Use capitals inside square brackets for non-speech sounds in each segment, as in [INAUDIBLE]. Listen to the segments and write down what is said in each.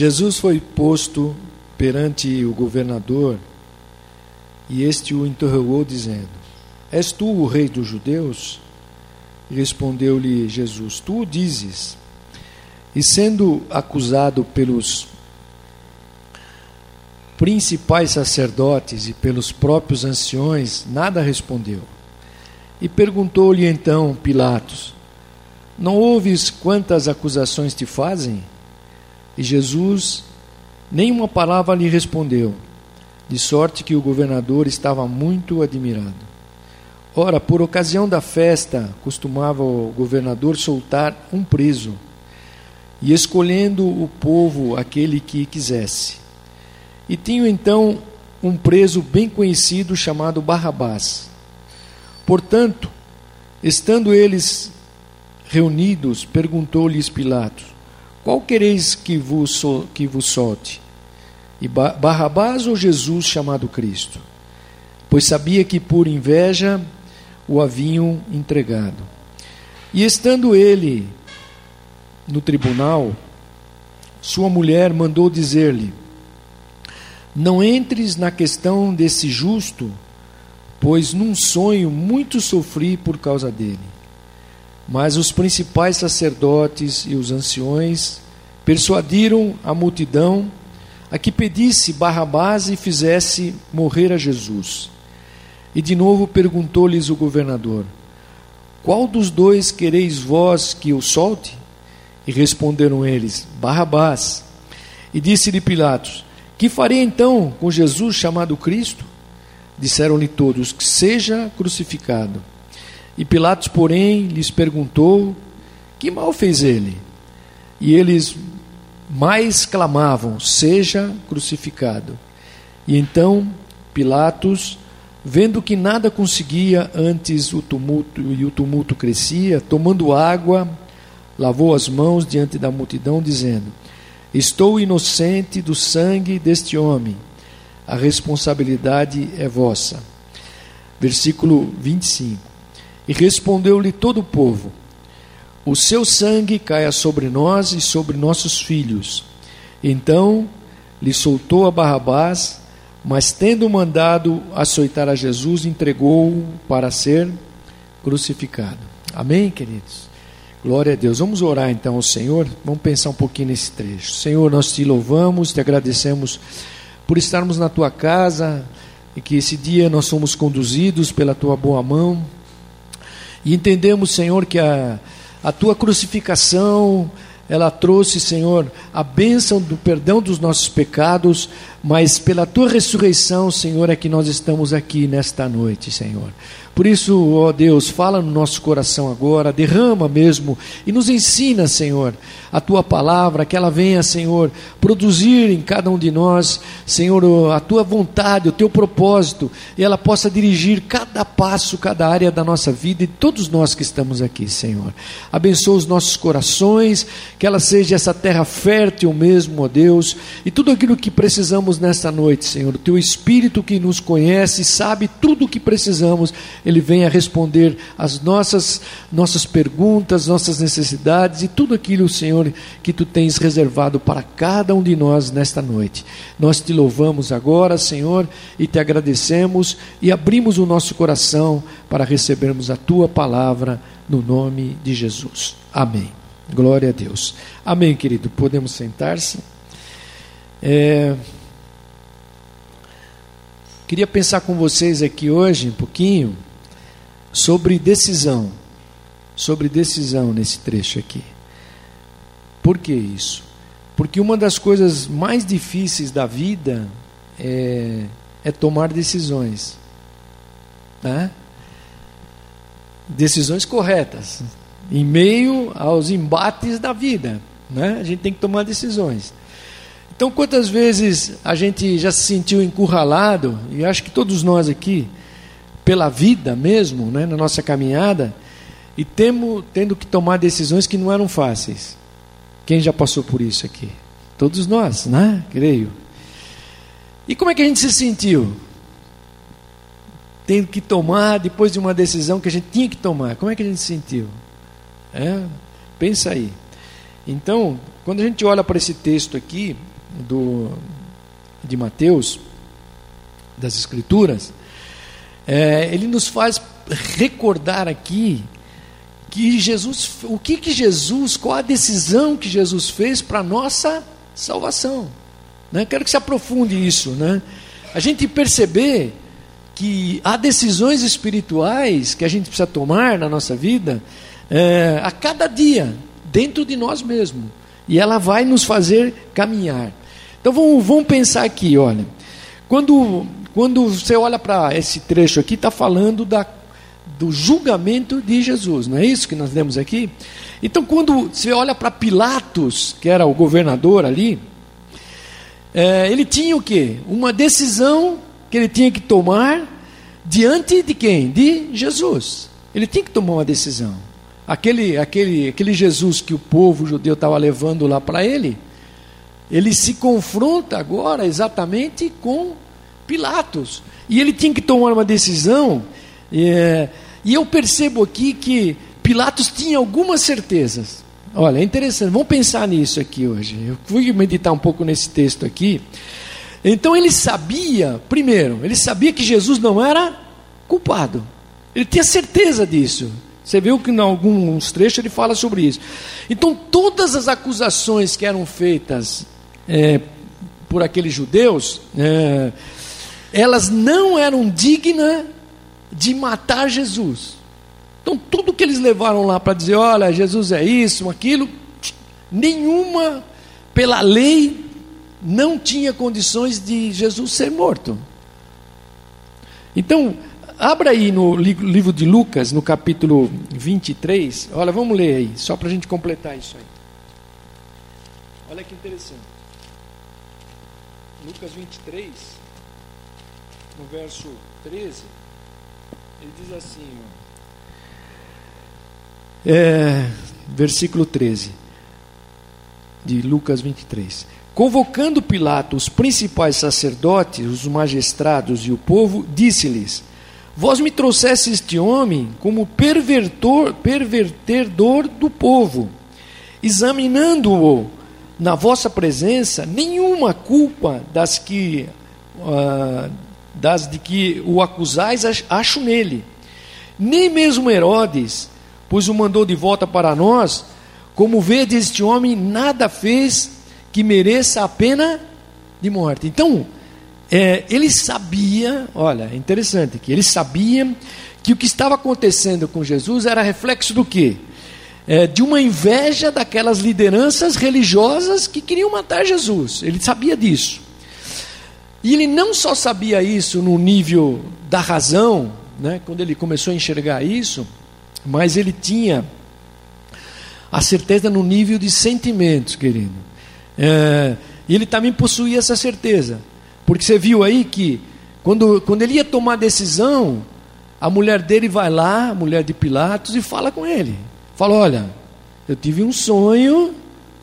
Jesus foi posto perante o governador e este o interrogou, dizendo: És tu o rei dos judeus? Respondeu-lhe Jesus: Tu o dizes. E sendo acusado pelos principais sacerdotes e pelos próprios anciões, nada respondeu. E perguntou-lhe então Pilatos: Não ouves quantas acusações te fazem? E Jesus nenhuma palavra lhe respondeu, de sorte que o governador estava muito admirado. Ora, por ocasião da festa, costumava o governador soltar um preso, e escolhendo o povo aquele que quisesse. E tinha então um preso bem conhecido chamado Barrabás. Portanto, estando eles reunidos, perguntou-lhes Pilatos: Qual quereis que vos, que vos solte? E Barrabás ou Jesus chamado Cristo? Pois sabia que por inveja o haviam entregado. E estando ele no tribunal, sua mulher mandou dizer-lhe: não entres na questão desse justo, pois num sonho muito sofri por causa dele. Mas os principais sacerdotes e os anciões persuadiram a multidão a que pedisse Barrabás e fizesse morrer a Jesus. E de novo perguntou-lhes o governador: Qual dos dois quereis vós que eu solte? E responderam eles: Barrabás. E disse-lhe Pilatos: que farei então com Jesus chamado Cristo? Disseram-lhe todos: Que seja crucificado. E Pilatos, porém, lhes perguntou: Que mal fez ele? E eles mais clamavam: Seja crucificado. E então Pilatos, vendo que nada conseguia antes o tumulto e o tumulto crescia, tomando água, lavou as mãos diante da multidão, dizendo: Estou inocente do sangue deste homem, a responsabilidade é vossa. Versículo 25. E respondeu-lhe todo o povo: O seu sangue caia sobre nós e sobre nossos filhos. Então lhe soltou a Barrabás, mas tendo mandado açoitar a Jesus, entregou-o para ser crucificado. Amém, queridos? Glória a Deus. Vamos orar então ao Senhor. Vamos pensar um pouquinho nesse trecho. Senhor, nós te louvamos, te agradecemos por estarmos na tua casa e que esse dia nós somos conduzidos pela tua boa mão. E entendemos, Senhor, que a, a tua crucificação, ela trouxe, Senhor, a bênção do perdão dos nossos pecados, mas pela tua ressurreição, Senhor, é que nós estamos aqui nesta noite, Senhor. Por isso, ó Deus, fala no nosso coração agora, derrama mesmo e nos ensina, Senhor, a tua palavra, que ela venha, Senhor, produzir em cada um de nós, Senhor, a tua vontade, o teu propósito, e ela possa dirigir cada passo, cada área da nossa vida e todos nós que estamos aqui, Senhor. Abençoa os nossos corações, que ela seja essa terra fértil mesmo, ó Deus, e tudo aquilo que precisamos nesta noite, Senhor, o teu Espírito que nos conhece, sabe tudo o que precisamos ele venha responder às nossas, nossas perguntas, nossas necessidades e tudo aquilo, Senhor, que tu tens reservado para cada um de nós nesta noite. Nós te louvamos agora, Senhor, e te agradecemos e abrimos o nosso coração para recebermos a tua palavra no nome de Jesus. Amém. Glória a Deus. Amém, querido. Podemos sentar-se. É... Queria pensar com vocês aqui hoje um pouquinho sobre decisão. Sobre decisão nesse trecho aqui. Por que isso? Porque uma das coisas mais difíceis da vida é, é tomar decisões. Né? Decisões corretas. Em meio aos embates da vida. Né? A gente tem que tomar decisões. Então, quantas vezes a gente já se sentiu encurralado, e acho que todos nós aqui, pela vida mesmo, né, na nossa caminhada, e temo, tendo que tomar decisões que não eram fáceis. Quem já passou por isso aqui? Todos nós, né? Creio. E como é que a gente se sentiu? Tendo que tomar depois de uma decisão que a gente tinha que tomar. Como é que a gente se sentiu? É? Pensa aí. Então, quando a gente olha para esse texto aqui, do, de Mateus, das Escrituras, é, ele nos faz recordar aqui que Jesus, o que que Jesus, qual a decisão que Jesus fez para nossa salvação. Né? Quero que se aprofunde isso, né? A gente perceber que há decisões espirituais que a gente precisa tomar na nossa vida é, a cada dia, dentro de nós mesmos. E ela vai nos fazer caminhar. Então vamos, vamos pensar aqui, olha. Quando, quando você olha para esse trecho aqui, está falando da, do julgamento de Jesus, não é isso que nós lemos aqui? Então, quando você olha para Pilatos, que era o governador ali, é, ele tinha o quê? Uma decisão que ele tinha que tomar diante de quem? De Jesus. Ele tinha que tomar uma decisão. Aquele, aquele, aquele Jesus que o povo judeu estava levando lá para ele, ele se confronta agora exatamente com Pilatos. E ele tinha que tomar uma decisão. É, e eu percebo aqui que Pilatos tinha algumas certezas. Olha, é interessante, vamos pensar nisso aqui hoje. Eu fui meditar um pouco nesse texto aqui. Então ele sabia, primeiro, ele sabia que Jesus não era culpado. Ele tinha certeza disso. Você viu que em alguns trechos ele fala sobre isso. Então todas as acusações que eram feitas é, por aqueles judeus, é, elas não eram dignas de matar Jesus. Então, tudo que eles levaram lá para dizer, olha, Jesus é isso, aquilo, nenhuma, pela lei, não tinha condições de Jesus ser morto. Então, abra aí no livro de Lucas, no capítulo 23, olha, vamos ler aí, só para a gente completar isso aí. Olha que interessante. Lucas 23, no verso 13, ele diz assim, é, versículo 13 de Lucas 23. Convocando Pilato os principais sacerdotes, os magistrados e o povo, disse-lhes: Vós me trouxeste este homem como pervertor, pervertedor do povo. Examinando-o na vossa presença, nenhuma culpa das que uh, das de que o acusais acho nele. Nem mesmo Herodes, pois o mandou de volta para nós. Como vede, este homem nada fez que mereça a pena de morte. Então, é, ele sabia, olha, é interessante que ele sabia que o que estava acontecendo com Jesus era reflexo do quê? É, de uma inveja daquelas lideranças religiosas que queriam matar Jesus. Ele sabia disso. E ele não só sabia isso no nível da razão, né, quando ele começou a enxergar isso, mas ele tinha a certeza no nível de sentimentos, querido. É, ele também possuía essa certeza, porque você viu aí que quando, quando ele ia tomar decisão, a mulher dele vai lá, a mulher de Pilatos, e fala com ele. Fala: Olha, eu tive um sonho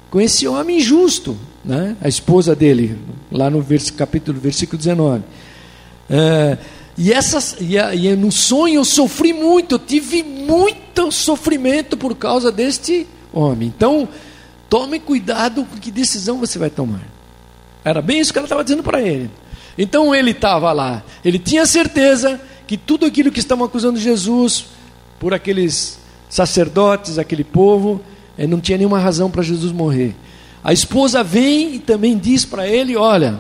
com esse homem injusto, né? a esposa dele, lá no vers, capítulo, versículo 19. É, e, essas, e, e no sonho eu sofri muito, eu tive muito sofrimento por causa deste homem. Então, tome cuidado com que decisão você vai tomar. Era bem isso que ela estava dizendo para ele. Então ele estava lá, ele tinha certeza que tudo aquilo que estavam acusando Jesus por aqueles sacerdotes, aquele povo, eh, não tinha nenhuma razão para Jesus morrer. A esposa vem e também diz para ele: Olha,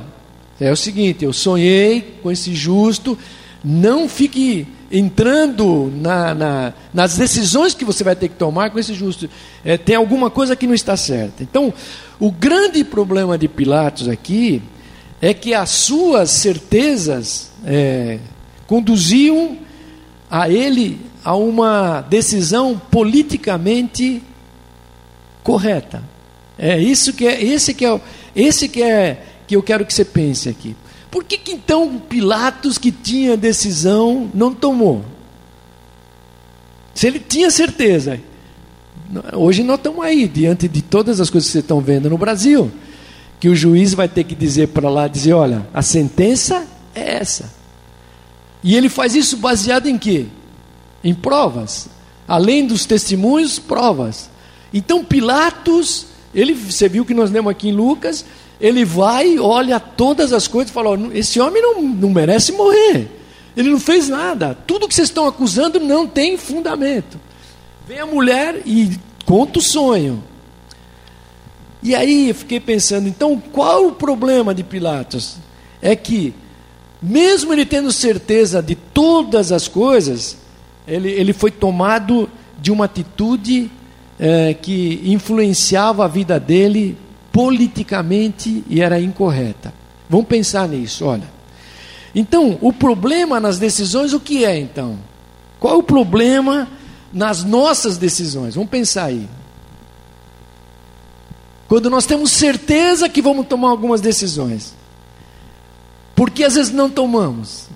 é o seguinte, eu sonhei com esse justo, não fique entrando na, na, nas decisões que você vai ter que tomar com esse justo. É, tem alguma coisa que não está certa. Então, o grande problema de Pilatos aqui é que as suas certezas é, conduziam a ele a uma decisão politicamente correta. É isso que é esse que é esse que é que eu quero que você pense aqui. Por que, que então Pilatos, que tinha decisão, não tomou? Se ele tinha certeza. Hoje nós estamos aí, diante de todas as coisas que vocês estão vendo no Brasil, que o juiz vai ter que dizer para lá, dizer, olha, a sentença é essa. E ele faz isso baseado em quê? Em provas. Além dos testemunhos, provas. Então Pilatos, ele, você viu que nós lemos aqui em Lucas, ele vai, olha todas as coisas e fala: esse homem não, não merece morrer. Ele não fez nada. Tudo que vocês estão acusando não tem fundamento. Vem a mulher e conta o sonho. E aí eu fiquei pensando, então qual o problema de Pilatos? É que, mesmo ele tendo certeza de todas as coisas, ele, ele foi tomado de uma atitude é, que influenciava a vida dele politicamente e era incorreta. Vamos pensar nisso, olha. Então, o problema nas decisões, o que é então? Qual é o problema nas nossas decisões? Vamos pensar aí. Quando nós temos certeza que vamos tomar algumas decisões, por que às vezes não tomamos?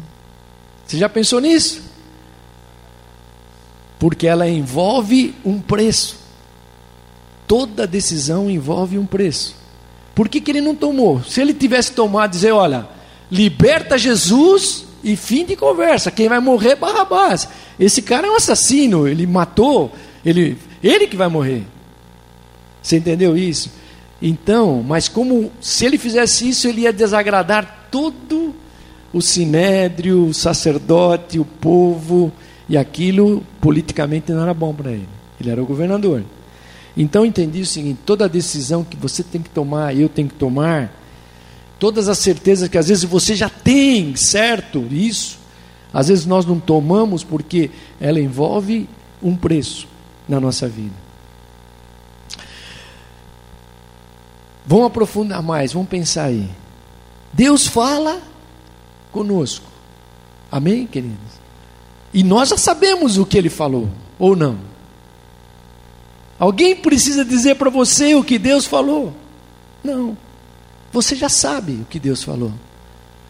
Você já pensou nisso? Porque ela envolve um preço. Toda decisão envolve um preço. Por que, que ele não tomou? Se ele tivesse tomado, dizer, olha, liberta Jesus e fim de conversa. Quem vai morrer é Barrabás. Esse cara é um assassino, ele matou, ele, ele que vai morrer. Você entendeu isso? Então, mas como se ele fizesse isso, ele ia desagradar todo o sinédrio, o sacerdote, o povo, e aquilo politicamente não era bom para ele. Ele era o governador. Então entendi o seguinte: toda decisão que você tem que tomar, eu tenho que tomar, todas as certezas que às vezes você já tem, certo? Isso, às vezes nós não tomamos porque ela envolve um preço na nossa vida. Vamos aprofundar mais, vamos pensar aí. Deus fala conosco. Amém, queridos? E nós já sabemos o que ele falou, ou não? Alguém precisa dizer para você o que Deus falou? Não. Você já sabe o que Deus falou.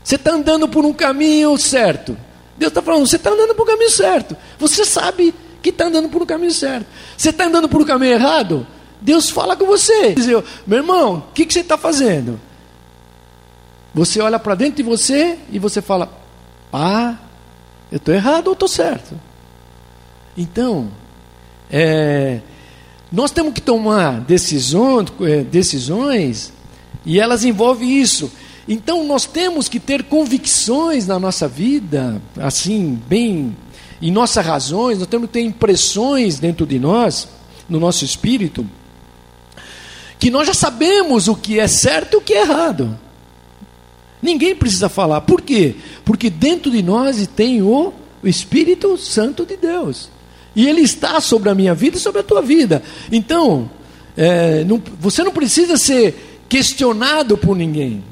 Você está andando por um caminho certo. Deus está falando, você está andando por um caminho certo. Você sabe que está andando por um caminho certo. Você está andando por um caminho errado? Deus fala com você. Diz, meu irmão, o que, que você está fazendo? Você olha para dentro de você e você fala: Ah, eu estou errado ou estou certo? Então, é, nós temos que tomar decisões, é, decisões e elas envolvem isso. Então, nós temos que ter convicções na nossa vida, assim, bem, em nossas razões, nós temos que ter impressões dentro de nós, no nosso espírito que nós já sabemos o que é certo e o que é errado. Ninguém precisa falar. Por quê? Porque dentro de nós tem o Espírito Santo de Deus. E ele está sobre a minha vida e sobre a tua vida. Então, é, não, você não precisa ser questionado por ninguém.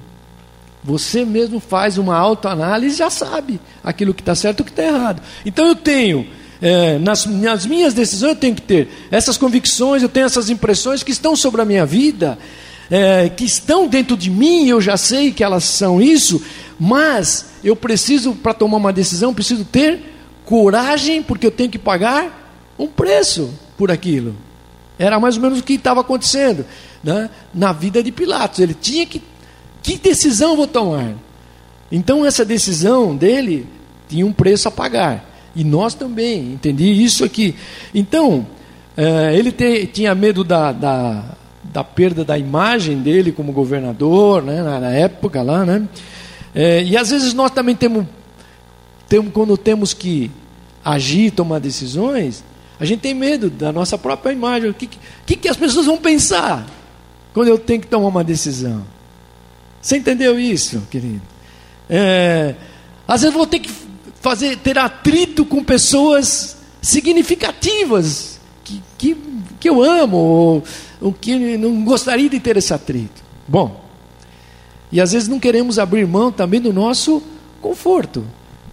Você mesmo faz uma autoanálise e já sabe aquilo que está certo e o que está errado. Então eu tenho é, nas, nas minhas decisões eu tenho que ter essas convicções, eu tenho essas impressões que estão sobre a minha vida, é, que estão dentro de mim, eu já sei que elas são isso, mas eu preciso, para tomar uma decisão, preciso ter coragem, porque eu tenho que pagar um preço por aquilo. Era mais ou menos o que estava acontecendo né? na vida de Pilatos. Ele tinha que. Que decisão vou tomar? Então, essa decisão dele tinha um preço a pagar. E nós também, entendi isso aqui. Então, é, ele te, tinha medo da, da, da, perda da imagem dele como governador, né, na, na época lá, né? É, e às vezes nós também temos, quando temos que agir, tomar decisões, a gente tem medo da nossa própria imagem. O que, que, que as pessoas vão pensar quando eu tenho que tomar uma decisão? Você entendeu isso, querido? É, às vezes vou ter que fazer ter atrito com pessoas significativas que, que, que eu amo ou, ou que não gostaria de ter esse atrito. Bom, e às vezes não queremos abrir mão também do nosso conforto.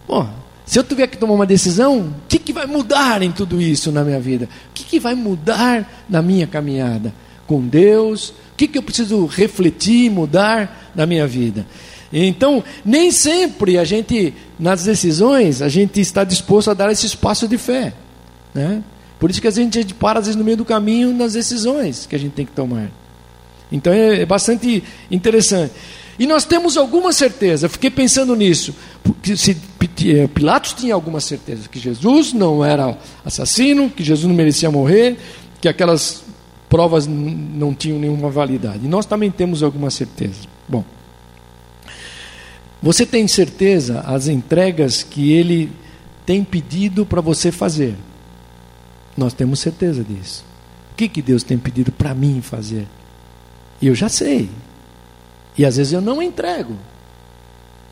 Bom, se eu tiver que tomar uma decisão, o que, que vai mudar em tudo isso na minha vida? O que, que vai mudar na minha caminhada com Deus? O que, que eu preciso refletir, mudar na minha vida? Então, nem sempre a gente, nas decisões, a gente está disposto a dar esse espaço de fé. Né? Por isso que a gente para, às vezes, no meio do caminho nas decisões que a gente tem que tomar. Então é, é bastante interessante. E nós temos alguma certeza, fiquei pensando nisso, porque se eh, Pilatos tinha alguma certeza que Jesus não era assassino, que Jesus não merecia morrer, que aquelas provas não tinham nenhuma validade. E nós também temos alguma certeza. Bom, você tem certeza as entregas que ele tem pedido para você fazer? Nós temos certeza disso. O que, que Deus tem pedido para mim fazer? Eu já sei. E às vezes eu não entrego.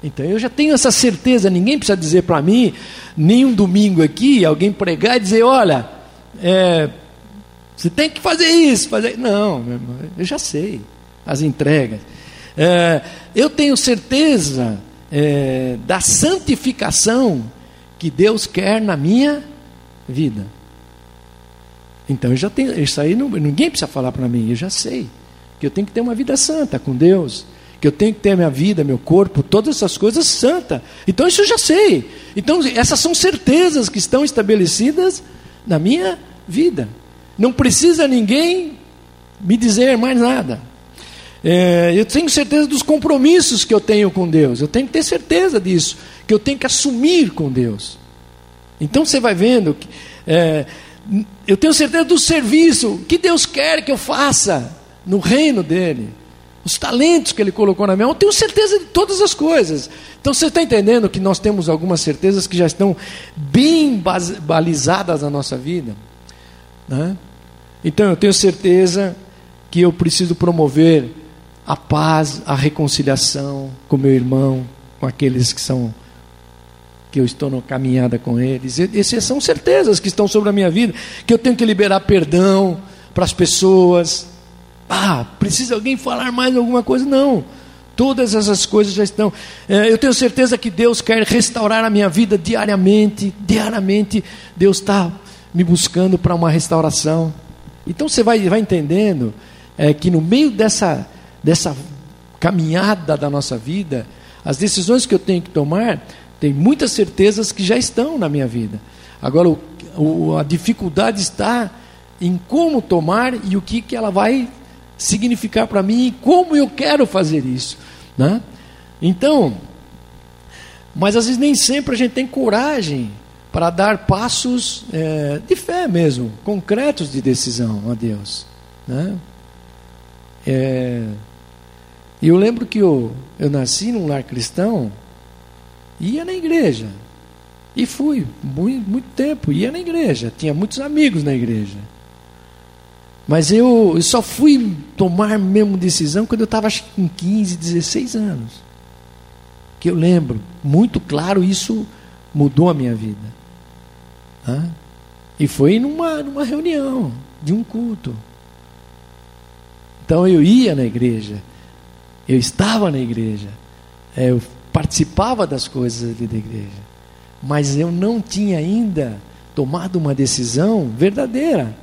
Então eu já tenho essa certeza, ninguém precisa dizer para mim, nem um domingo aqui, alguém pregar e dizer, olha, é, você tem que fazer isso, fazer. Não, meu irmão, eu já sei as entregas. É, eu tenho certeza é, da santificação que Deus quer na minha vida. Então eu já tenho, isso aí não, ninguém precisa falar para mim, eu já sei que eu tenho que ter uma vida santa com Deus, que eu tenho que ter minha vida, meu corpo, todas essas coisas santa. Então isso eu já sei. Então essas são certezas que estão estabelecidas na minha vida. Não precisa ninguém me dizer mais nada. É, eu tenho certeza dos compromissos que eu tenho com Deus. Eu tenho que ter certeza disso, que eu tenho que assumir com Deus. Então você vai vendo que é, eu tenho certeza do serviço que Deus quer que eu faça no reino dele. Os talentos que ele colocou na minha mão, tenho certeza de todas as coisas. Então você está entendendo que nós temos algumas certezas que já estão bem balizadas na nossa vida. Né? Então eu tenho certeza que eu preciso promover a paz, a reconciliação com meu irmão, com aqueles que são que eu estou na caminhada com eles. Essas são certezas que estão sobre a minha vida, que eu tenho que liberar perdão para as pessoas. Ah, precisa alguém falar mais alguma coisa? Não. Todas essas coisas já estão. É, eu tenho certeza que Deus quer restaurar a minha vida diariamente. Diariamente, Deus está me buscando para uma restauração. Então você vai, vai entendendo é, que no meio dessa, dessa caminhada da nossa vida, as decisões que eu tenho que tomar, tem muitas certezas que já estão na minha vida. Agora, o, o, a dificuldade está em como tomar e o que, que ela vai significar para mim como eu quero fazer isso. Né? Então, mas às vezes nem sempre a gente tem coragem para dar passos é, de fé mesmo, concretos de decisão a Deus. Né? É, eu lembro que eu, eu nasci num lar cristão, ia na igreja. E fui, muito, muito tempo, ia na igreja, tinha muitos amigos na igreja. Mas eu, só fui tomar mesmo decisão quando eu estava com 15, 16 anos. Que eu lembro, muito claro, isso mudou a minha vida. E foi numa, numa reunião de um culto. Então eu ia na igreja, eu estava na igreja, é, eu participava das coisas ali da igreja, mas eu não tinha ainda tomado uma decisão verdadeira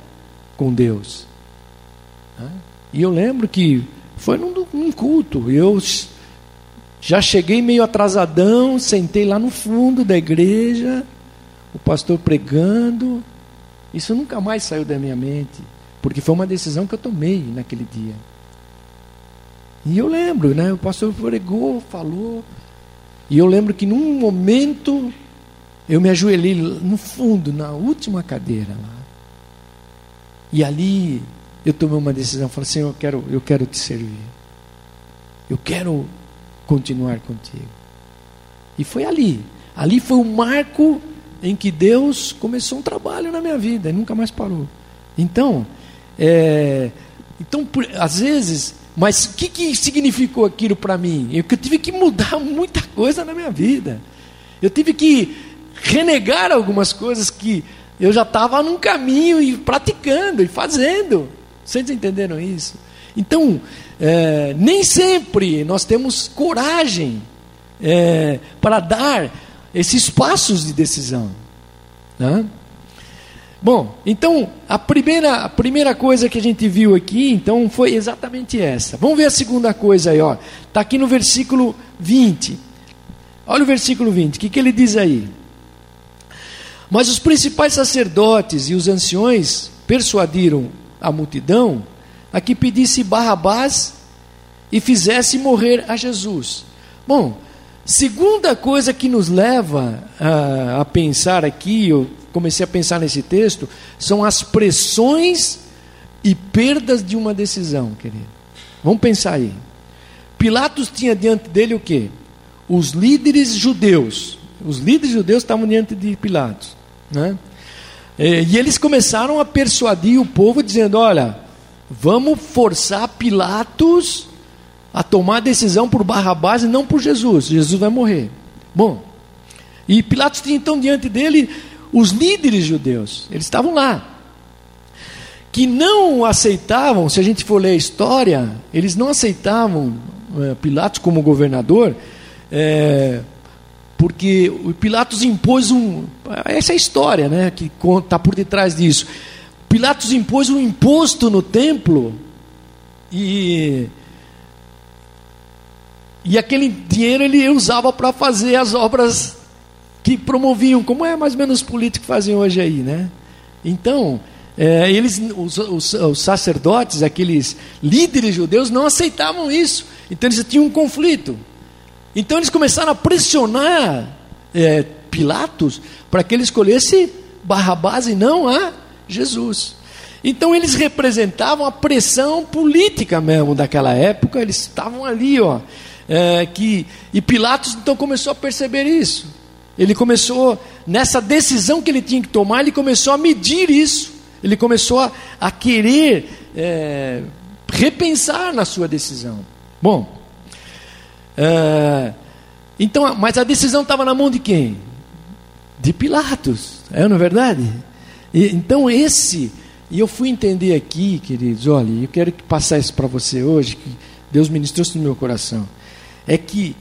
com Deus. E eu lembro que foi num, num culto, eu já cheguei meio atrasadão, sentei lá no fundo da igreja o pastor pregando. Isso nunca mais saiu da minha mente, porque foi uma decisão que eu tomei naquele dia. E eu lembro, né? O pastor pregou, falou. E eu lembro que num momento eu me ajoelhei no fundo, na última cadeira lá. E ali eu tomei uma decisão, falei, Senhor, eu quero, eu quero te servir. Eu quero continuar contigo. E foi ali. Ali foi o marco em que Deus começou um trabalho na minha vida e nunca mais parou. Então, é, então por, às vezes, mas o que, que significou aquilo para mim? Eu, eu tive que mudar [LAUGHS] muita coisa na minha vida. Eu tive que renegar algumas coisas que eu já estava num caminho e praticando e fazendo. Vocês entenderam isso? Então, é, nem sempre nós temos coragem é, para dar esses passos de decisão. Né? Bom, então a primeira, a primeira coisa que a gente viu aqui, então, foi exatamente essa. Vamos ver a segunda coisa aí, ó. Está aqui no versículo 20. Olha o versículo 20, o que, que ele diz aí? Mas os principais sacerdotes e os anciões persuadiram a multidão a que pedisse Barrabás e fizesse morrer a Jesus. Bom, Segunda coisa que nos leva a, a, pensar aqui, eu comecei a pensar nesse texto, são as pressões e perdas de uma decisão, querido. Vamos pensar aí. Pilatos tinha diante dele o quê? Os líderes judeus. Os líderes judeus estavam diante de Pilatos. Né? E eles começaram a persuadir o povo, dizendo: Olha, vamos forçar Pilatos a tomar decisão por Barrabás e não por Jesus. Jesus vai morrer. Bom, e Pilatos tinha então diante dele os líderes judeus, eles estavam lá, que não aceitavam, se a gente for ler a história, eles não aceitavam é, Pilatos como governador, é, porque o Pilatos impôs um. Essa é a história né, que está por detrás disso. Pilatos impôs um imposto no templo e e aquele dinheiro ele usava para fazer as obras que promoviam, como é mais ou menos os políticos fazem hoje aí, né? Então, é, eles, os, os, os, sacerdotes, aqueles líderes judeus, não aceitavam isso. Então eles tinham um conflito. Então eles começaram a pressionar é, Pilatos para que ele escolhesse Barrabás e não a Jesus. Então eles representavam a pressão política mesmo daquela época. Eles estavam ali, ó é, que e Pilatos então começou a perceber isso. Ele começou nessa decisão que ele tinha que tomar, ele começou a medir isso. Ele começou a, a querer é, repensar na sua decisão. Bom, é, então, mas a decisão estava na mão de quem? De Pilatos, é não é verdade? E, então esse, e eu fui entender aqui, queridos, olha, eu quero passar isso para você hoje, que Deus ministrou isso no meu coração é que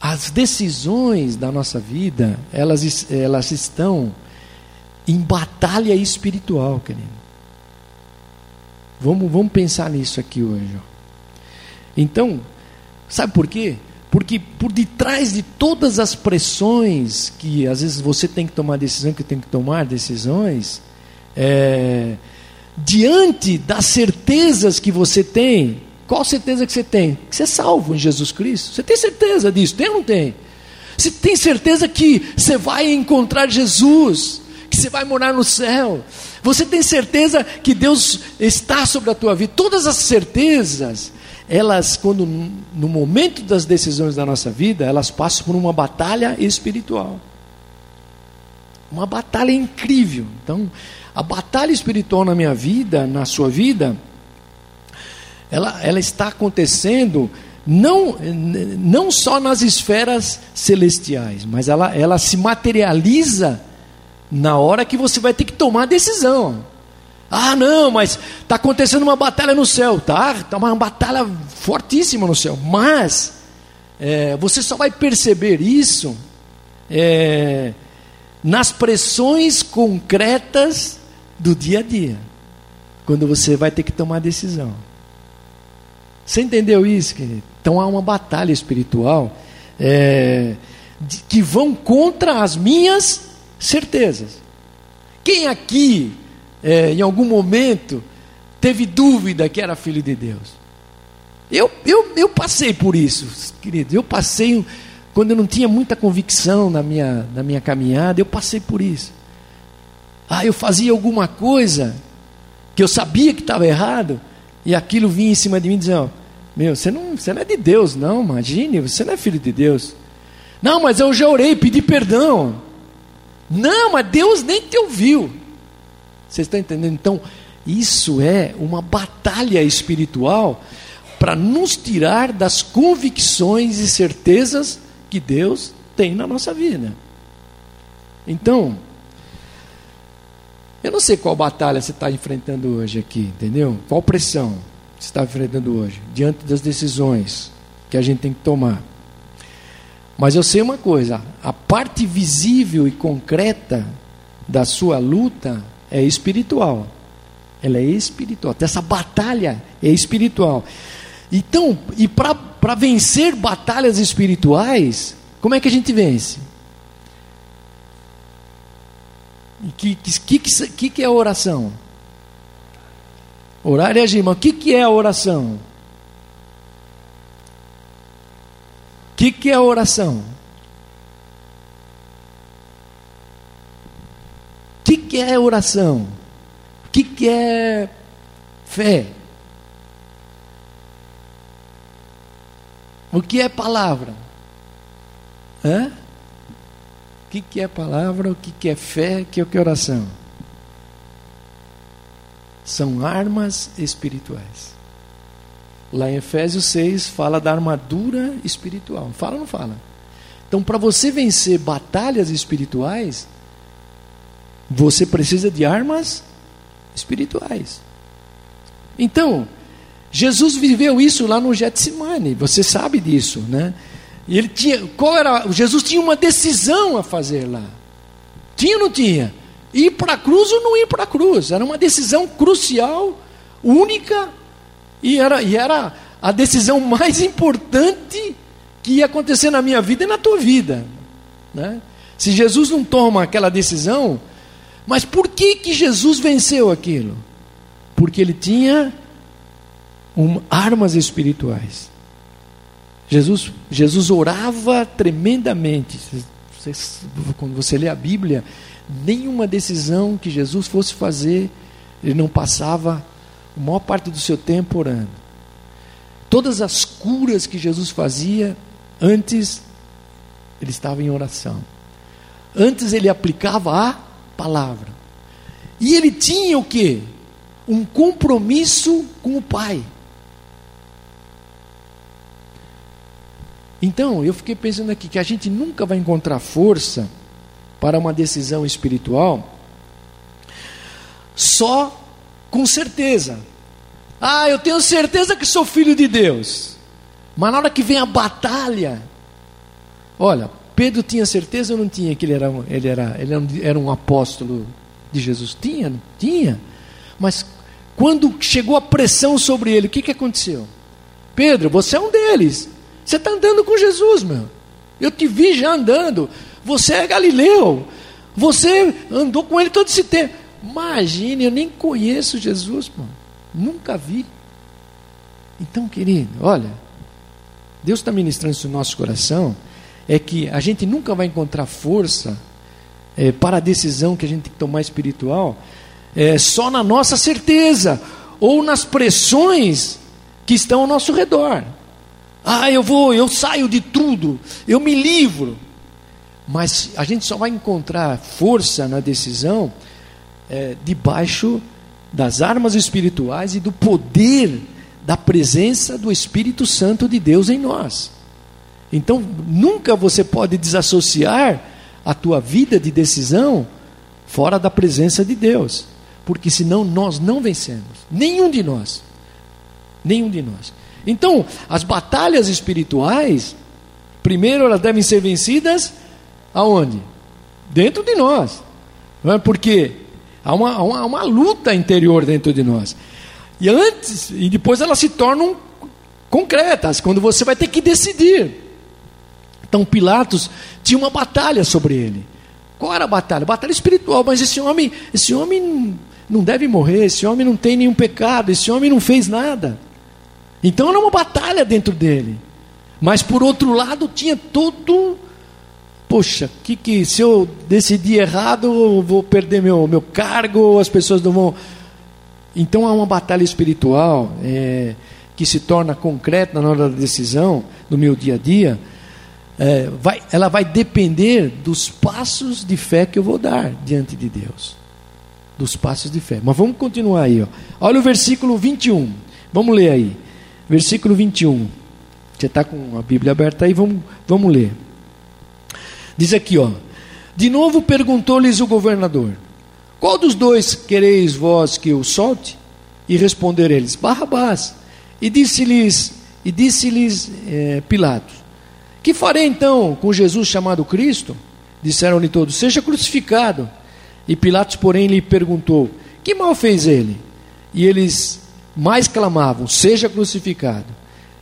as decisões da nossa vida, elas, elas estão em batalha espiritual, querido. Vamos, vamos pensar nisso aqui hoje. Ó. Então, sabe por quê? Porque por detrás de todas as pressões que às vezes você tem que tomar decisão, que tem que tomar decisões, é, diante das certezas que você tem, qual certeza que você tem? Que você é salvo em Jesus Cristo. Você tem certeza disso? Tem ou não tem? Você tem certeza que você vai encontrar Jesus? Que você vai morar no céu? Você tem certeza que Deus está sobre a tua vida? Todas as certezas, elas, quando no momento das decisões da nossa vida, elas passam por uma batalha espiritual. Uma batalha incrível. Então, a batalha espiritual na minha vida, na sua vida, ela, ela está acontecendo não, não só nas esferas celestiais, mas ela, ela se materializa na hora que você vai ter que tomar a decisão. Ah, não, mas está acontecendo uma batalha no céu, tá? Está uma batalha fortíssima no céu, mas é, você só vai perceber isso é, nas pressões concretas do dia a dia, quando você vai ter que tomar decisão. Você entendeu isso, querido? Então há uma batalha espiritual é, de, que vão contra as minhas certezas. Quem aqui, é, em algum momento, teve dúvida que era filho de Deus? Eu, eu, eu passei por isso, querido. Eu passei, quando eu não tinha muita convicção na minha, na minha caminhada, eu passei por isso. Ah, eu fazia alguma coisa que eu sabia que estava errado, e aquilo vinha em cima de mim dizendo: Meu, você não, você não é de Deus, não, imagine, você não é filho de Deus. Não, mas eu já orei, pedi perdão. Não, mas Deus nem te ouviu. Vocês estão entendendo? Então, isso é uma batalha espiritual para nos tirar das convicções e certezas que Deus tem na nossa vida. Então, eu não sei qual batalha você está enfrentando hoje aqui, entendeu? Qual pressão você está enfrentando hoje, diante das decisões que a gente tem que tomar. Mas eu sei uma coisa: a parte visível e concreta da sua luta é espiritual. Ela é espiritual. Essa batalha é espiritual. Então, e para vencer batalhas espirituais, como é que a gente vence? O que, que, que, que é oração? Orar e agir. Mas o que, que é a oração? O que, que é a oração? Que, que é oração? O que, que é fé? O que é palavra? Hã? O que, que é palavra? O que, que é fé? O que, que é oração? São armas espirituais. Lá em Efésios 6 fala da armadura espiritual. Fala ou não fala? Então, para você vencer batalhas espirituais, você precisa de armas espirituais. Então, Jesus viveu isso lá no Getsemane, você sabe disso, né? E ele tinha, qual era? Jesus tinha uma decisão a fazer lá. Tinha ou não tinha? Ir para a cruz ou não ir para a cruz? Era uma decisão crucial, única, e era, e era a decisão mais importante que ia acontecer na minha vida e na tua vida. Né? Se Jesus não toma aquela decisão, mas por que, que Jesus venceu aquilo? Porque ele tinha um, armas espirituais. Jesus, Jesus orava tremendamente. Você, quando você lê a Bíblia, nenhuma decisão que Jesus fosse fazer, ele não passava a maior parte do seu tempo orando. Todas as curas que Jesus fazia, antes ele estava em oração. Antes ele aplicava a palavra. E ele tinha o que? Um compromisso com o Pai. Então, eu fiquei pensando aqui que a gente nunca vai encontrar força para uma decisão espiritual só com certeza. Ah, eu tenho certeza que sou filho de Deus. Mas na hora que vem a batalha, olha, Pedro tinha certeza ou não tinha que ele era, ele era, ele era um apóstolo de Jesus? Tinha, não tinha. Mas quando chegou a pressão sobre ele, o que, que aconteceu? Pedro, você é um deles. Você está andando com Jesus, meu. Eu te vi já andando. Você é Galileu. Você andou com ele todo esse tempo. Imagine, eu nem conheço Jesus, mano. Nunca vi. Então, querido, olha, Deus está ministrando isso no nosso coração. É que a gente nunca vai encontrar força é, para a decisão que a gente tem que tomar espiritual é, só na nossa certeza ou nas pressões que estão ao nosso redor. Ah, eu vou, eu saio de tudo, eu me livro. Mas a gente só vai encontrar força na decisão é, debaixo das armas espirituais e do poder da presença do Espírito Santo de Deus em nós. Então, nunca você pode desassociar a tua vida de decisão fora da presença de Deus, porque senão nós não vencemos, nenhum de nós. Nenhum de nós. Então, as batalhas espirituais, primeiro elas devem ser vencidas aonde? Dentro de nós. Não é? Porque há uma, uma, uma luta interior dentro de nós. E antes, e depois elas se tornam concretas, quando você vai ter que decidir. Então Pilatos tinha uma batalha sobre ele. Qual era a batalha? Batalha espiritual, mas esse homem, esse homem não deve morrer, esse homem não tem nenhum pecado, esse homem não fez nada. Então era uma batalha dentro dele. Mas por outro lado tinha todo. Poxa, que, que se eu decidir errado, eu vou perder meu, meu cargo, as pessoas não vão. Então há uma batalha espiritual é, que se torna concreta na hora da decisão, no meu dia a dia. É, vai, ela vai depender dos passos de fé que eu vou dar diante de Deus. Dos passos de fé. Mas vamos continuar aí. Ó. Olha o versículo 21. Vamos ler aí versículo 21. Você está com a Bíblia aberta aí, vamos, vamos ler. Diz aqui, ó. De novo perguntou-lhes o governador: Qual dos dois quereis vós que eu solte? E responderam eles: Barrabás. E disse-lhes, e disse-lhes é, Pilatos: Que farei então com Jesus chamado Cristo? Disseram-lhe todos: Seja crucificado. E Pilatos, porém, lhe perguntou: Que mal fez ele? E eles mais clamavam: Seja crucificado.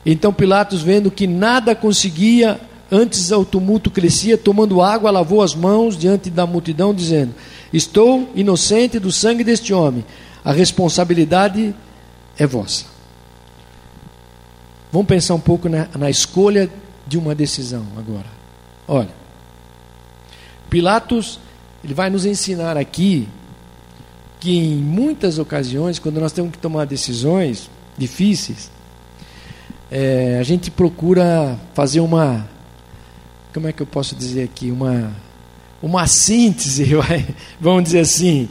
Então Pilatos, vendo que nada conseguia, antes o tumulto crescia, tomando água, lavou as mãos diante da multidão, dizendo: Estou inocente do sangue deste homem, a responsabilidade é vossa. Vamos pensar um pouco na, na escolha de uma decisão agora. Olha, Pilatos, ele vai nos ensinar aqui que em muitas ocasiões, quando nós temos que tomar decisões difíceis, é, a gente procura fazer uma, como é que eu posso dizer aqui, uma, uma síntese, [LAUGHS] vamos dizer assim.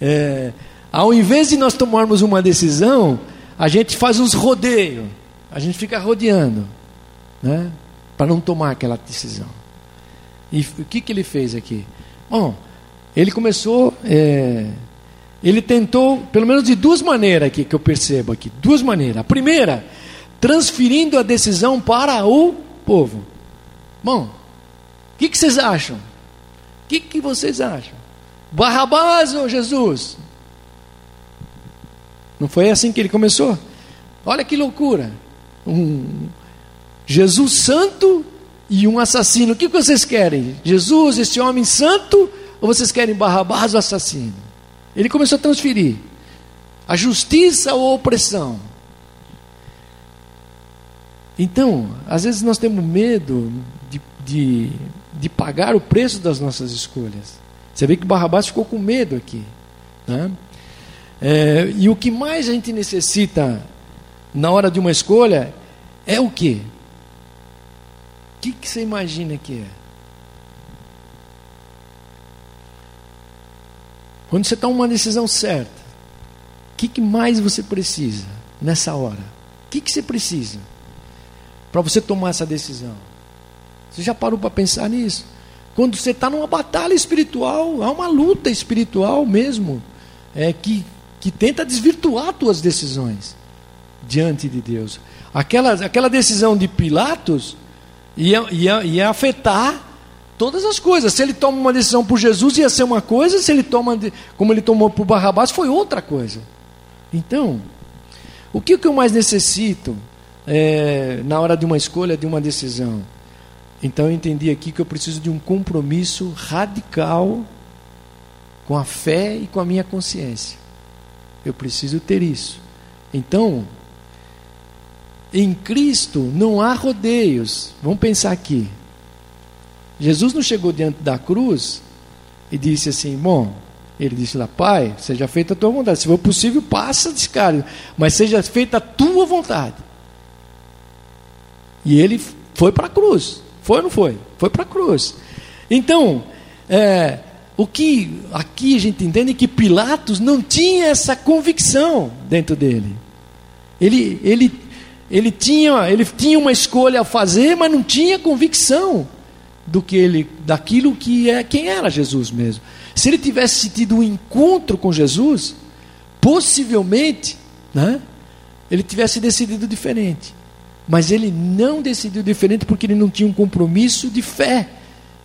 É, ao invés de nós tomarmos uma decisão, a gente faz uns rodeios, a gente fica rodeando, né, para não tomar aquela decisão. E o que, que ele fez aqui? Bom, ele começou, é, ele tentou, pelo menos de duas maneiras aqui que eu percebo aqui, duas maneiras. A primeira, transferindo a decisão para o povo. Bom, o que, que, vocês acham? O que, que vocês acham? Barrabás ou Jesus? Não foi assim que ele começou? Olha que loucura. Um Jesus santo e um assassino. O que vocês querem? Jesus, esse homem santo, ou vocês querem Barrabás, o assassino? Ele começou a transferir a justiça ou a opressão. Então, às vezes nós temos medo de, de, de pagar o preço das nossas escolhas. Você vê que Barrabás ficou com medo aqui. Né? É, e o que mais a gente necessita na hora de uma escolha é o quê? Que, que você imagina que é? Quando você toma uma decisão certa, o que, que mais você precisa nessa hora? O que, que você precisa para você tomar essa decisão? Você já parou para pensar nisso? Quando você está numa batalha espiritual, há uma luta espiritual mesmo, é que, que tenta desvirtuar tuas decisões diante de Deus. Aquela, aquela decisão de Pilatos ia, ia, ia afetar todas as coisas. Se ele toma uma decisão por Jesus, ia ser uma coisa, se ele toma, como ele tomou por Barrabás, foi outra coisa. Então, o que, que eu mais necessito é, na hora de uma escolha, de uma decisão? Então eu entendi aqui que eu preciso de um compromisso radical com a fé e com a minha consciência. Eu preciso ter isso. Então, em Cristo não há rodeios. Vamos pensar aqui. Jesus não chegou diante da cruz e disse assim: Bom, ele disse lá, Pai, seja feita a tua vontade. Se for possível, passa desse cara, mas seja feita a tua vontade. E ele foi para a cruz. Foi ou não foi? Foi para a cruz. Então, é, o que aqui a gente entende é que Pilatos não tinha essa convicção dentro dele. Ele, ele, ele, tinha, ele tinha uma escolha a fazer, mas não tinha convicção do que ele, daquilo que é quem era Jesus mesmo. Se ele tivesse tido um encontro com Jesus, possivelmente, né, ele tivesse decidido diferente. Mas ele não decidiu diferente porque ele não tinha um compromisso de fé,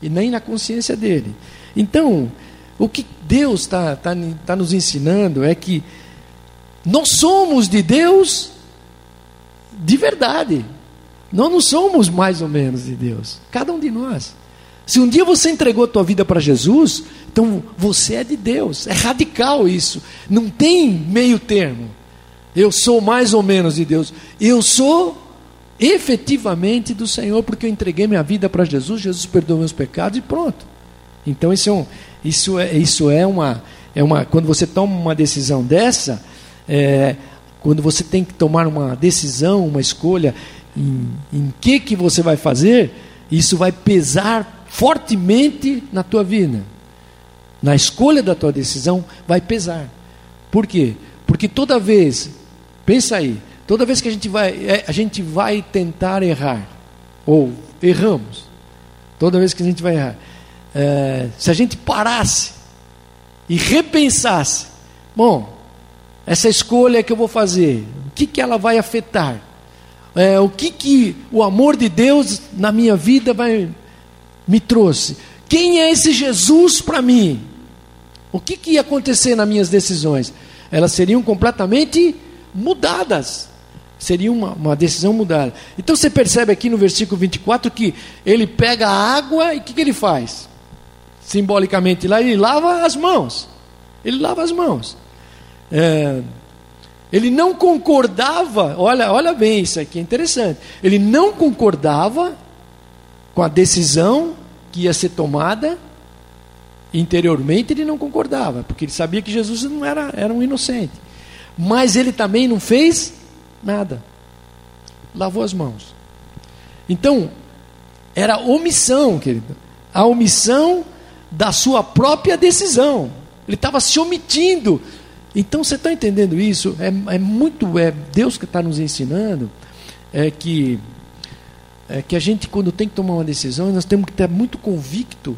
e nem na consciência dele. Então, o que Deus está tá, tá nos ensinando é que nós somos de Deus de verdade. Nós não somos mais ou menos de Deus, cada um de nós. Se um dia você entregou a tua vida para Jesus, então você é de Deus. É radical isso. Não tem meio termo. Eu sou mais ou menos de Deus. Eu sou efetivamente do Senhor, porque eu entreguei minha vida para Jesus, Jesus perdoou meus pecados e pronto. Então isso é, um, isso é, isso é uma, é uma. Quando você toma uma decisão dessa, é, quando você tem que tomar uma decisão, uma escolha em, em que que você vai fazer, isso vai pesar fortemente na tua vida. Na escolha da tua decisão vai pesar. Por quê? Porque toda vez, pensa aí, Toda vez que a gente vai, é, a gente vai tentar errar, ou erramos, toda vez que a gente vai errar, é, se a gente parasse e repensasse, bom, essa escolha que eu vou fazer, o que, que ela vai afetar? É, o que, que o amor de Deus na minha vida vai me trouxe? Quem é esse Jesus para mim? O que, que ia acontecer nas minhas decisões? Elas seriam completamente mudadas. Seria uma, uma decisão mudada. Então você percebe aqui no versículo 24 que ele pega a água e o que, que ele faz? Simbolicamente lá, ele lava as mãos. Ele lava as mãos. É, ele não concordava, olha, olha bem isso aqui, é interessante. Ele não concordava com a decisão que ia ser tomada. Interiormente ele não concordava, porque ele sabia que Jesus não era, era um inocente. Mas ele também não fez nada. lavou as mãos. Então, era omissão, querido. A omissão da sua própria decisão. Ele estava se omitindo. Então, você está entendendo isso? É, é, muito. É Deus que está nos ensinando é que, é que a gente, quando tem que tomar uma decisão, nós temos que estar muito convicto.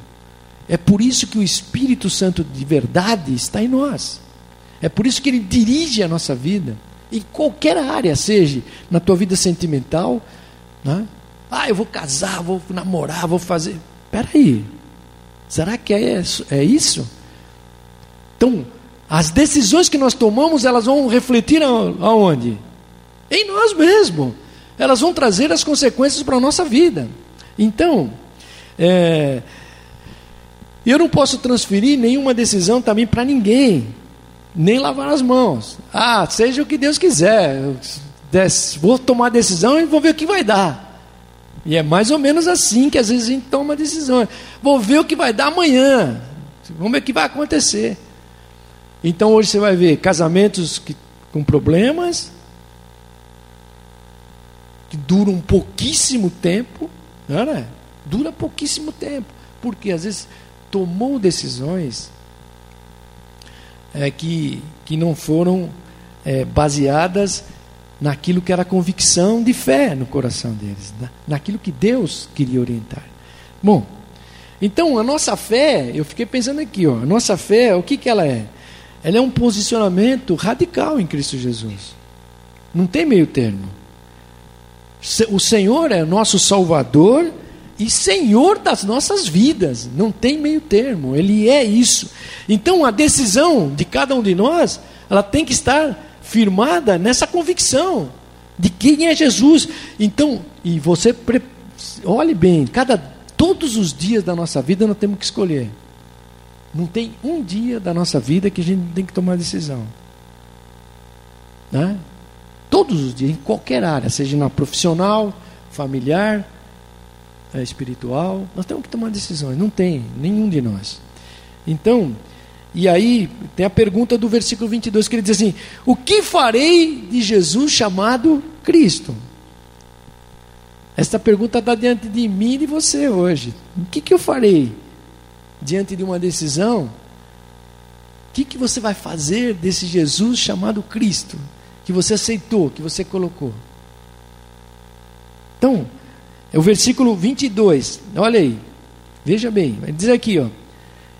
É por isso que o Espírito Santo de verdade está em nós. É por isso que ele dirige a nossa vida. Em qualquer área, seja na tua vida sentimental, né? ah, eu vou casar, vou namorar, vou fazer. Espera aí, será que é isso? é isso? Então, as decisões que nós tomamos, elas vão refletir aonde? Em nós mesmos. Elas vão trazer as consequências para a nossa vida. Então, é, eu não posso transferir nenhuma decisão também para ninguém nem lavar as mãos. Ah, seja o que Deus quiser. Vou tomar a decisão e vou ver o que vai dar. E é mais ou menos assim que às vezes a gente toma decisões. Vou ver o que vai dar amanhã. Vamos ver o que vai acontecer. Então hoje você vai ver casamentos que, com problemas, que duram pouquíssimo tempo. Não é? Dura pouquíssimo tempo. Porque às vezes tomou decisões é, que, que não foram é, baseadas naquilo que era convicção de fé no coração deles, naquilo que Deus queria orientar. Bom, então a nossa fé, eu fiquei pensando aqui, ó, a nossa fé, o que, que ela é? Ela é um posicionamento radical em Cristo Jesus. Não tem meio termo. O Senhor é nosso Salvador e Senhor das nossas vidas. Não tem meio termo, Ele é isso. Então a decisão de cada um de nós, ela tem que estar firmada nessa convicção de quem é Jesus. Então, e você olhe bem, cada todos os dias da nossa vida nós temos que escolher. Não tem um dia da nossa vida que a gente tem que tomar decisão. Né? Todos os dias, em qualquer área, seja na profissional, familiar, é, espiritual, nós temos que tomar decisões. Não tem, nenhum de nós. Então, e aí tem a pergunta do versículo 22 que ele diz assim: O que farei de Jesus chamado Cristo? Esta pergunta está diante de mim e de você hoje. O que, que eu farei diante de uma decisão? O que, que você vai fazer desse Jesus chamado Cristo? Que você aceitou, que você colocou? Então, é o versículo 22. Olha aí. Veja bem. Vai dizer aqui, ó.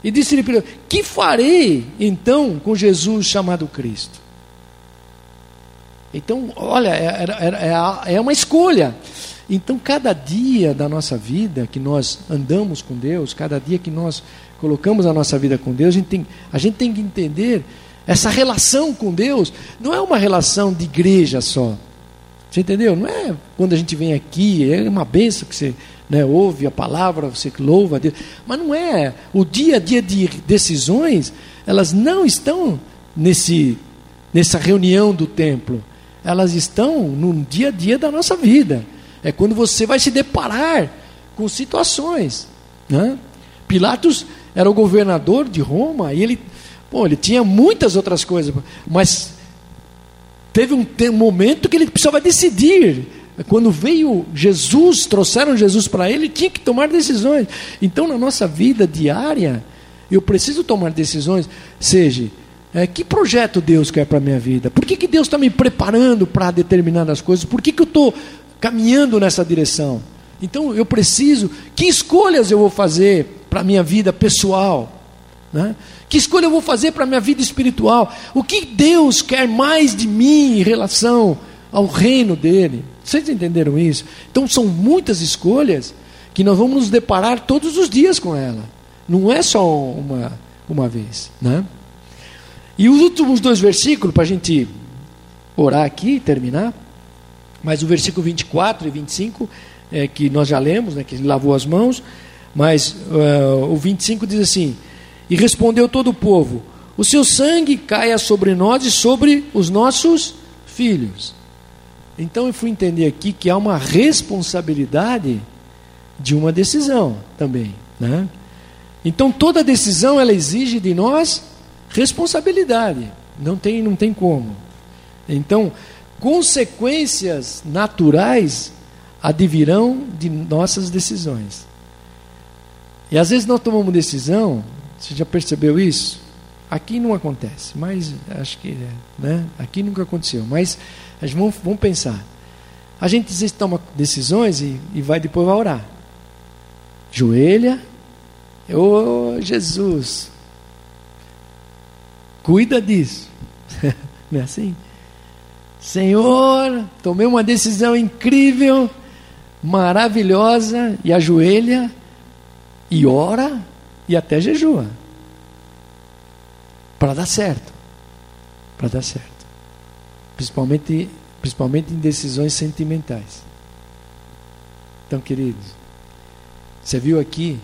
E disse-lhe Pedro: Que farei então com Jesus chamado Cristo? Então, olha, é, é, é uma escolha. Então, cada dia da nossa vida que nós andamos com Deus, cada dia que nós colocamos a nossa vida com Deus, a gente tem, a gente tem que entender essa relação com Deus não é uma relação de igreja só. Você entendeu? Não é quando a gente vem aqui, é uma benção que você né, ouve a palavra, você louva a Deus. Mas não é. O dia a dia de decisões, elas não estão nesse, nessa reunião do templo. Elas estão no dia a dia da nossa vida. É quando você vai se deparar com situações. Né? Pilatos era o governador de Roma e ele, bom, ele tinha muitas outras coisas, mas teve um, um momento que ele precisava decidir. Quando veio Jesus, trouxeram Jesus para ele, tinha que tomar decisões. Então, na nossa vida diária, eu preciso tomar decisões. Seja, é, que projeto Deus quer para a minha vida? Por que, que Deus está me preparando para determinadas coisas? Por que, que eu estou caminhando nessa direção? Então, eu preciso. Que escolhas eu vou fazer para a minha vida pessoal? Né? Que escolha eu vou fazer para a minha vida espiritual? O que Deus quer mais de mim em relação ao reino dele? Vocês entenderam isso? Então são muitas escolhas que nós vamos nos deparar todos os dias com ela. Não é só uma, uma vez. Né? E os últimos dois versículos, para a gente orar aqui e terminar. Mas o versículo 24 e 25, é, que nós já lemos, né, que ele lavou as mãos. Mas uh, o 25 diz assim: e respondeu todo o povo: O seu sangue caia sobre nós e sobre os nossos filhos. Então eu fui entender aqui que há uma responsabilidade de uma decisão também, né? Então toda decisão ela exige de nós responsabilidade. Não tem, não tem como. Então, consequências naturais advirão de nossas decisões. E às vezes nós tomamos decisão, você já percebeu isso? Aqui não acontece, mas acho que né? aqui nunca aconteceu. Mas vamos, vamos pensar. A gente às vezes toma decisões e, e vai depois vai orar. Joelha, ô oh, Jesus, cuida disso. [LAUGHS] não é assim? Senhor, tomei uma decisão incrível, maravilhosa, e ajoelha, e ora, e até jejua para dar certo. Para dar certo. Principalmente, principalmente em decisões sentimentais. Então, queridos, você viu aqui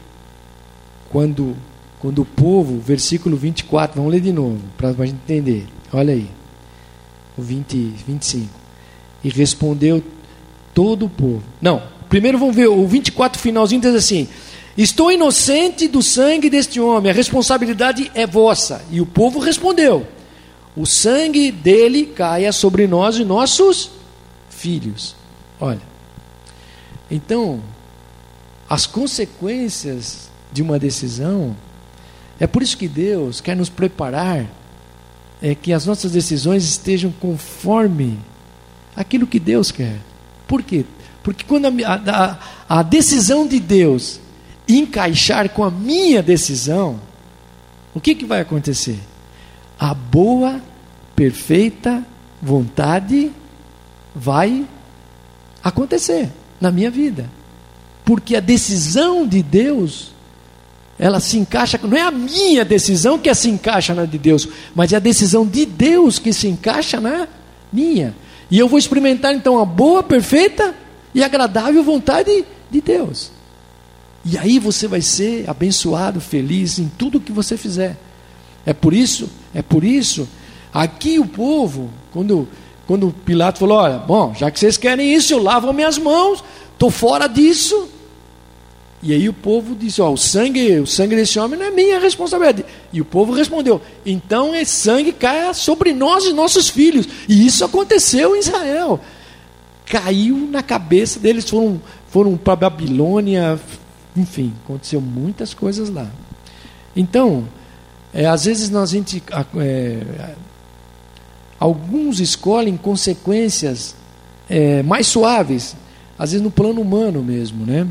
quando quando o povo, versículo 24, vamos ler de novo, para a gente entender. Olha aí. O 20, 25. E respondeu todo o povo. Não, primeiro vamos ver o 24 finalzinho diz assim: Estou inocente do sangue deste homem, a responsabilidade é vossa. E o povo respondeu: O sangue dele caia sobre nós e nossos filhos. Olha, então, as consequências de uma decisão, é por isso que Deus quer nos preparar, é que as nossas decisões estejam conforme aquilo que Deus quer. Por quê? Porque quando a, a, a decisão de Deus encaixar com a minha decisão, o que, que vai acontecer? A boa, perfeita vontade vai acontecer na minha vida. Porque a decisão de Deus, ela se encaixa, não é a minha decisão que se encaixa na de Deus, mas é a decisão de Deus que se encaixa na minha. E eu vou experimentar então a boa, perfeita e agradável vontade de Deus. E aí você vai ser abençoado, feliz em tudo que você fizer. É por isso, é por isso, aqui o povo, quando, quando Pilato falou, olha, bom, já que vocês querem isso, eu lavo minhas mãos, estou fora disso. E aí o povo disse, ó, o sangue, o sangue desse homem não é minha responsabilidade. E o povo respondeu, então esse sangue cai sobre nós e nossos filhos. E isso aconteceu em Israel. Caiu na cabeça deles, foram, foram para Babilônia, enfim, aconteceu muitas coisas lá. Então, é, às vezes nós, a gente, é, alguns escolhem consequências é, mais suaves, às vezes no plano humano mesmo, né?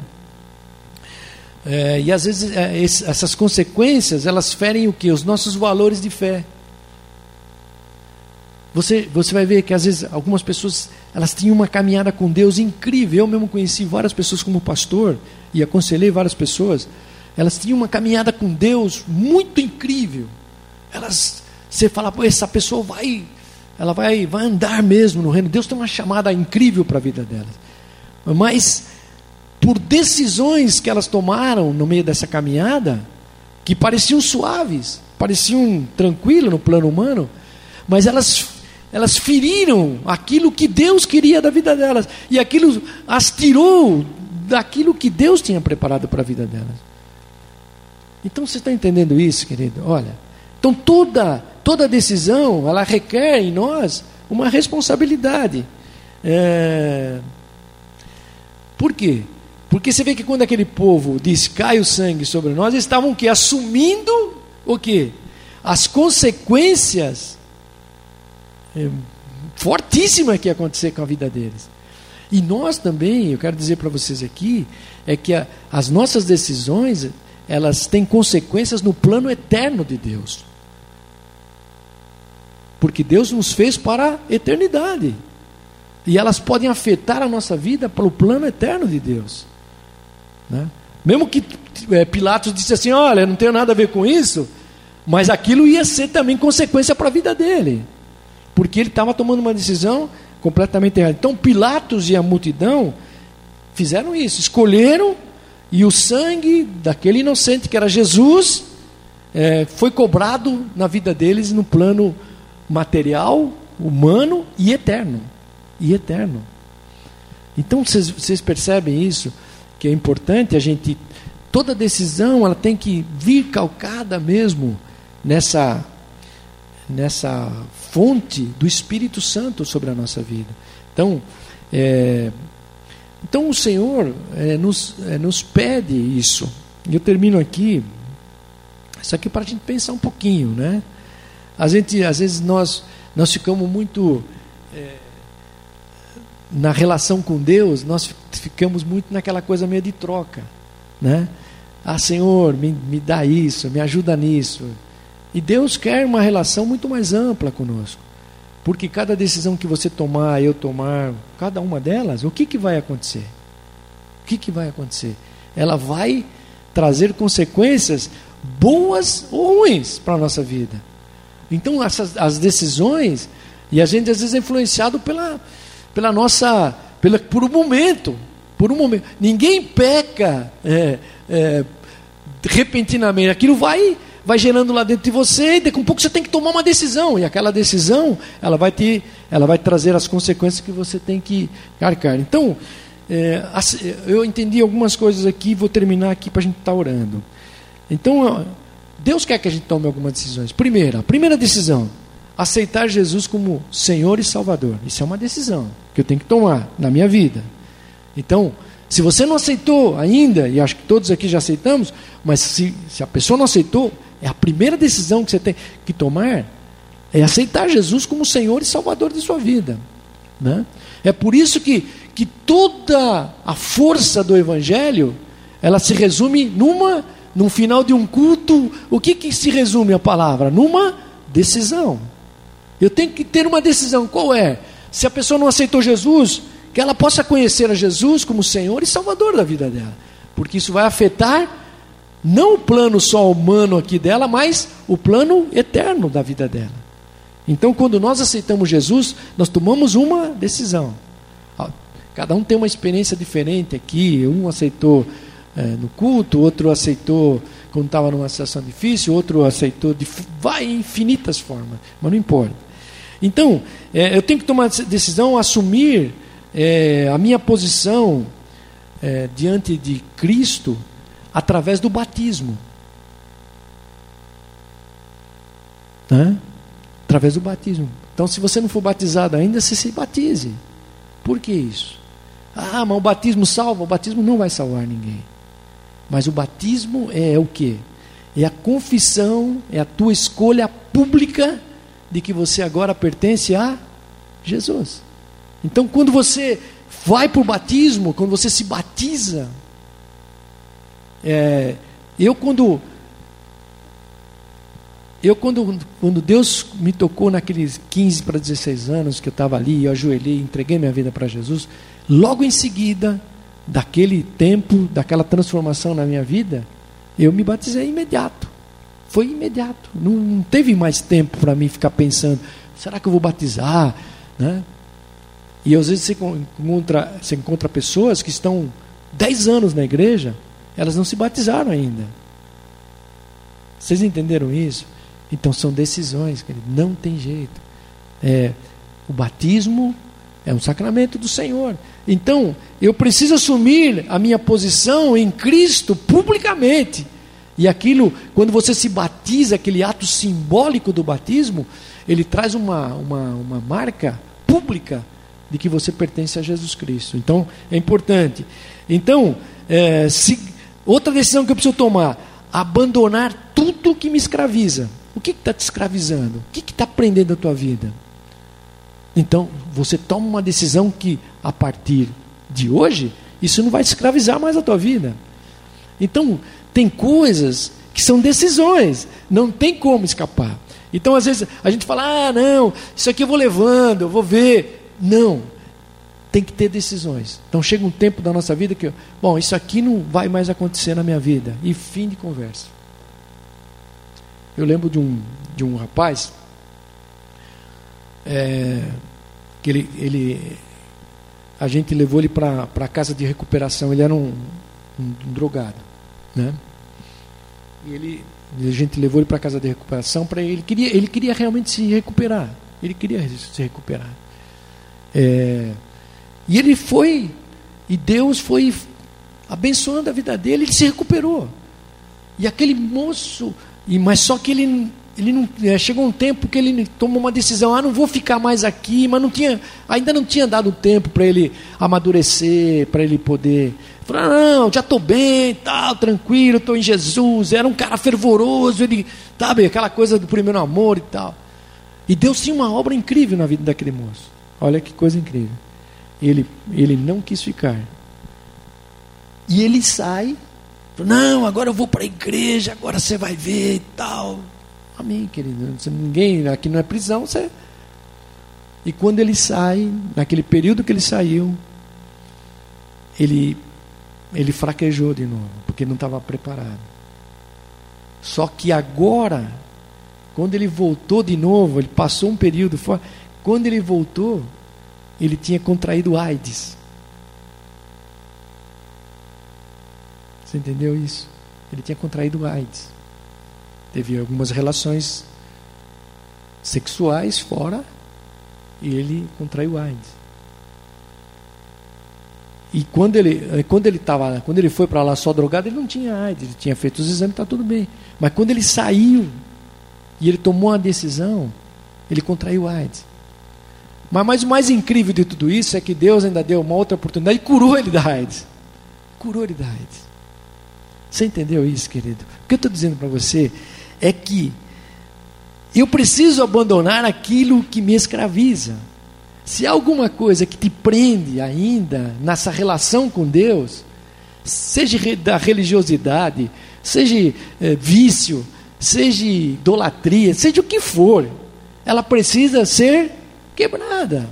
É, e às vezes é, esse, essas consequências elas ferem o que? Os nossos valores de fé. Você, você vai ver que às vezes algumas pessoas elas tinham uma caminhada com Deus incrível. Eu mesmo conheci várias pessoas como pastor e aconselhei várias pessoas. Elas tinham uma caminhada com Deus muito incrível. Elas, você fala, Pô, essa pessoa vai, ela vai, vai andar mesmo no reino. Deus tem uma chamada incrível para a vida delas. Mas por decisões que elas tomaram no meio dessa caminhada, que pareciam suaves, pareciam tranquilas no plano humano, mas elas elas feriram aquilo que Deus queria da vida delas. E aquilo as tirou daquilo que Deus tinha preparado para a vida delas. Então você está entendendo isso, querido? Olha, então toda, toda decisão, ela requer em nós uma responsabilidade. É... Por quê? Porque você vê que quando aquele povo diz cai o sangue sobre nós, eles estavam o quê? Assumindo o quê? As consequências é, fortíssima que ia acontecer com a vida deles. E nós também, eu quero dizer para vocês aqui, é que a, as nossas decisões, elas têm consequências no plano eterno de Deus. Porque Deus nos fez para a eternidade. E elas podem afetar a nossa vida pelo plano eterno de Deus. Né? Mesmo que é, Pilatos disse assim: Olha, não tenho nada a ver com isso, mas aquilo ia ser também consequência para a vida dele porque ele estava tomando uma decisão completamente errada. Então Pilatos e a multidão fizeram isso, escolheram e o sangue daquele inocente que era Jesus é, foi cobrado na vida deles no plano material, humano e eterno. E eterno. Então vocês, vocês percebem isso que é importante a gente toda decisão ela tem que vir calcada mesmo nessa nessa fonte do Espírito Santo sobre a nossa vida. Então, é, então o Senhor é, nos, é, nos pede isso. E eu termino aqui, isso aqui para a gente pensar um pouquinho, né? A gente, às vezes nós, nós ficamos muito é, na relação com Deus, nós ficamos muito naquela coisa meio de troca, né? Ah, Senhor, me, me dá isso, me ajuda nisso. E Deus quer uma relação muito mais ampla conosco. Porque cada decisão que você tomar, eu tomar, cada uma delas, o que, que vai acontecer? O que, que vai acontecer? Ela vai trazer consequências boas ou ruins para a nossa vida. Então, essas, as decisões, e a gente às vezes é influenciado pela, pela nossa, pela, por um momento, por um momento. Ninguém peca é, é, repentinamente. Aquilo vai vai gerando lá dentro de você e daqui a um pouco você tem que tomar uma decisão. E aquela decisão ela vai te ela vai trazer as consequências que você tem que arcar. Então é, eu entendi algumas coisas aqui vou terminar aqui para a gente estar tá orando. Então Deus quer que a gente tome algumas decisões. Primeira a primeira decisão aceitar Jesus como Senhor e Salvador isso é uma decisão que eu tenho que tomar na minha vida então se você não aceitou ainda, e acho que todos aqui já aceitamos, mas se, se a pessoa não aceitou, é a primeira decisão que você tem que tomar é aceitar Jesus como Senhor e Salvador de sua vida. Né? É por isso que, que toda a força do Evangelho ela se resume numa, no final de um culto. O que, que se resume a palavra? Numa decisão. Eu tenho que ter uma decisão. Qual é? Se a pessoa não aceitou Jesus, que ela possa conhecer a Jesus como Senhor e Salvador da vida dela, porque isso vai afetar não o plano só humano aqui dela, mas o plano eterno da vida dela. Então, quando nós aceitamos Jesus, nós tomamos uma decisão. Cada um tem uma experiência diferente aqui. Um aceitou é, no culto, outro aceitou quando estava numa situação difícil, outro aceitou de vai infinitas formas, mas não importa. Então, é, eu tenho que tomar decisão, assumir é, a minha posição é, diante de Cristo através do batismo. Né? Através do batismo. Então, se você não for batizado ainda, você se batize. Por que isso? Ah, mas o batismo salva? O batismo não vai salvar ninguém. Mas o batismo é o que? É a confissão, é a tua escolha pública de que você agora pertence a Jesus. Então, quando você vai para o batismo, quando você se batiza, é, eu quando eu quando, quando Deus me tocou naqueles 15 para 16 anos que eu estava ali, eu ajoelhei, entreguei minha vida para Jesus, logo em seguida daquele tempo, daquela transformação na minha vida, eu me batizei imediato. Foi imediato. Não, não teve mais tempo para mim ficar pensando, será que eu vou batizar? Né? E às vezes você encontra, você encontra pessoas que estão 10 anos na igreja elas não se batizaram ainda. Vocês entenderam isso? Então são decisões, querido. não tem jeito. É, o batismo é um sacramento do Senhor. Então, eu preciso assumir a minha posição em Cristo publicamente. E aquilo, quando você se batiza, aquele ato simbólico do batismo, ele traz uma, uma, uma marca pública de que você pertence a Jesus Cristo. Então, é importante. Então, é, se, Outra decisão que eu preciso tomar: abandonar tudo que me escraviza. O que está te escravizando? O que está prendendo a tua vida? Então, você toma uma decisão que, a partir de hoje, isso não vai te escravizar mais a tua vida. Então, tem coisas que são decisões, não tem como escapar. Então, às vezes, a gente fala: ah, não, isso aqui eu vou levando, eu vou ver. Não, tem que ter decisões. Então chega um tempo da nossa vida que, bom, isso aqui não vai mais acontecer na minha vida. E fim de conversa. Eu lembro de um, de um rapaz é, que ele, ele, a gente levou ele para a casa de recuperação. Ele era um, um, um drogado, né? E ele, a gente levou ele para a casa de recuperação para ele queria, ele queria realmente se recuperar. Ele queria se recuperar. É, e ele foi, e Deus foi abençoando a vida dele, ele se recuperou. E aquele moço, e mas só que ele ele não é, chegou um tempo que ele tomou uma decisão, ah, não vou ficar mais aqui, mas não tinha, ainda não tinha dado tempo para ele amadurecer, para ele poder falar, não, já estou bem, tal, tranquilo, estou em Jesus. Era um cara fervoroso, ele, sabe, aquela coisa do primeiro amor e tal. E Deus tinha uma obra incrível na vida daquele moço. Olha que coisa incrível. Ele, ele não quis ficar. E ele sai, não, agora eu vou para a igreja, agora você vai ver e tal. Amém, querido. Ninguém, aqui não é prisão, você. E quando ele sai, naquele período que ele saiu, ele, ele fraquejou de novo, porque não estava preparado. Só que agora, quando ele voltou de novo, ele passou um período fora. Quando ele voltou, ele tinha contraído AIDS. Você entendeu isso? Ele tinha contraído AIDS teve algumas relações sexuais fora e ele contraiu AIDS. E quando ele eh, quando ele tava, quando ele foi para lá só drogado, ele não tinha AIDS, ele tinha feito os exames, está tudo bem. Mas quando ele saiu e ele tomou uma decisão, ele contraiu AIDS. Mas, mas o mais incrível de tudo isso é que Deus ainda deu uma outra oportunidade e curou ele da AIDS. Curou ele da AIDS. Você entendeu isso, querido? O que eu estou dizendo para você é que eu preciso abandonar aquilo que me escraviza. Se há alguma coisa que te prende ainda nessa relação com Deus, seja da religiosidade, seja é, vício, seja idolatria, seja o que for, ela precisa ser quebrada.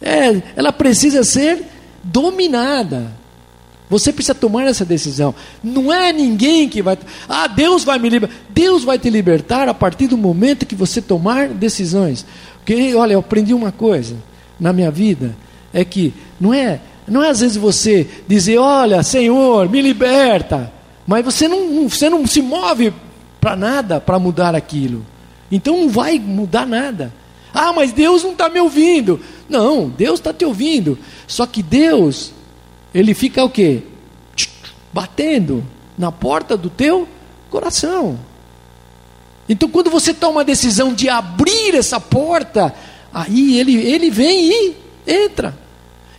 É, ela precisa ser dominada. Você precisa tomar essa decisão. Não é ninguém que vai. Ah, Deus vai me libertar. Deus vai te libertar a partir do momento que você tomar decisões. Porque, olha, eu aprendi uma coisa na minha vida: é que não é, não é às vezes você dizer, olha, Senhor, me liberta. Mas você não, você não se move para nada para mudar aquilo. Então não vai mudar nada. Ah, mas Deus não está me ouvindo. Não, Deus está te ouvindo. Só que Deus ele fica o quê? Batendo na porta do teu coração. Então, quando você toma a decisão de abrir essa porta, aí ele, ele vem e entra.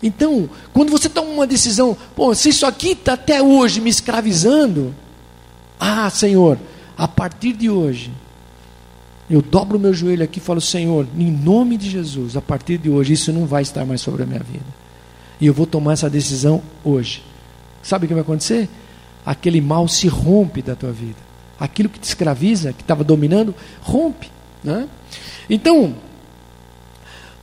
Então, quando você toma uma decisão, pô, se isso aqui está até hoje me escravizando, ah, Senhor, a partir de hoje, eu dobro o meu joelho aqui e falo, Senhor, em nome de Jesus, a partir de hoje, isso não vai estar mais sobre a minha vida. E eu vou tomar essa decisão hoje. Sabe o que vai acontecer? Aquele mal se rompe da tua vida. Aquilo que te escraviza, que estava dominando, rompe. Né? Então,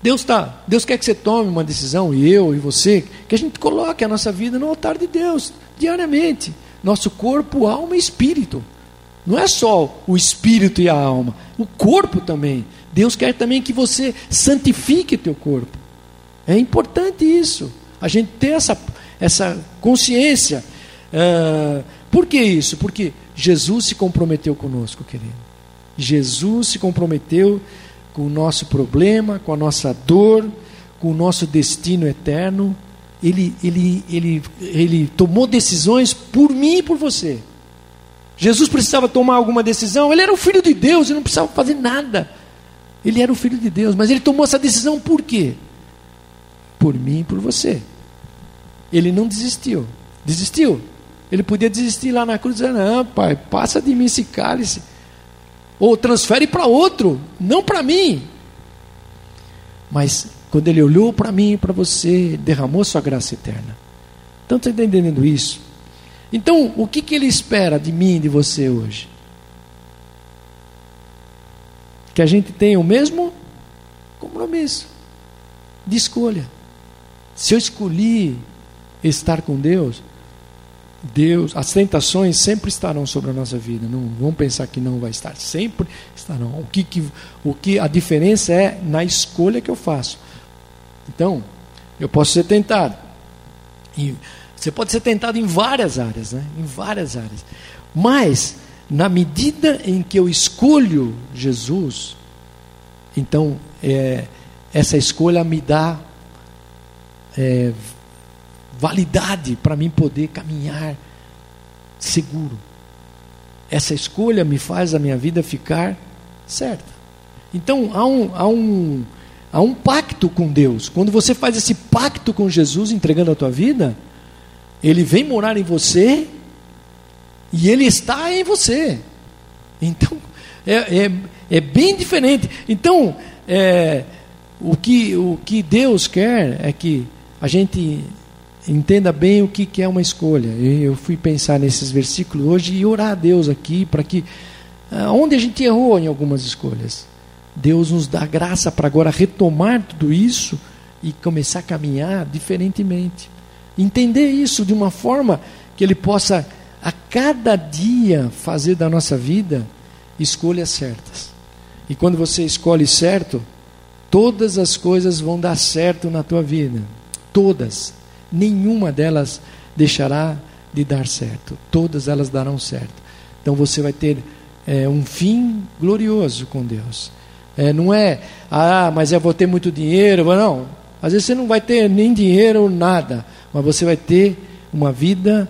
Deus tá, Deus quer que você tome uma decisão, e eu e você, que a gente coloque a nossa vida no altar de Deus, diariamente. Nosso corpo, alma e espírito. Não é só o espírito e a alma, o corpo também. Deus quer também que você santifique o teu corpo. É importante isso a gente ter essa, essa consciência. Uh, por que isso? Porque Jesus se comprometeu conosco, querido. Jesus se comprometeu com o nosso problema, com a nossa dor, com o nosso destino eterno. Ele, ele, ele, ele tomou decisões por mim e por você. Jesus precisava tomar alguma decisão, ele era o filho de Deus, ele não precisava fazer nada. Ele era o filho de Deus, mas ele tomou essa decisão por quê? Por mim e por você. Ele não desistiu. Desistiu. Ele podia desistir lá na cruz dizer: Não, pai, passa de mim esse cálice. Ou transfere para outro, não para mim. Mas quando ele olhou para mim e para você, derramou sua graça eterna. Então está entendendo isso? Então, o que, que ele espera de mim e de você hoje? Que a gente tenha o mesmo compromisso de escolha. Se eu escolhi estar com Deus, Deus, as tentações sempre estarão sobre a nossa vida. Não vamos pensar que não vai estar, sempre estarão. O que, que, o que a diferença é na escolha que eu faço. Então, eu posso ser tentado. E você pode ser tentado em várias áreas, né? Em várias áreas. Mas na medida em que eu escolho Jesus, então é, essa escolha me dá é, validade para mim poder caminhar seguro. Essa escolha me faz a minha vida ficar certa. Então há um, há um, há um pacto com Deus. Quando você faz esse pacto com Jesus, entregando a tua vida, Ele vem morar em você e Ele está em você. Então é, é, é bem diferente. Então é, o, que, o que Deus quer é que a gente entenda bem o que, é uma escolha. Eu fui pensar nesses versículos hoje e orar a Deus aqui para que onde a gente errou em algumas escolhas, Deus nos dá graça para agora retomar tudo isso e começar a caminhar diferentemente. Entender isso de uma forma que Ele possa a cada dia fazer da nossa vida escolhas certas. E quando você escolhe certo, todas as coisas vão dar certo na tua vida. Todas. Nenhuma delas deixará de dar certo. Todas elas darão certo. Então você vai ter é, um fim glorioso com Deus. É, não é, ah, mas eu vou ter muito dinheiro. Não, às vezes você não vai ter nem dinheiro, nada, mas você vai ter uma vida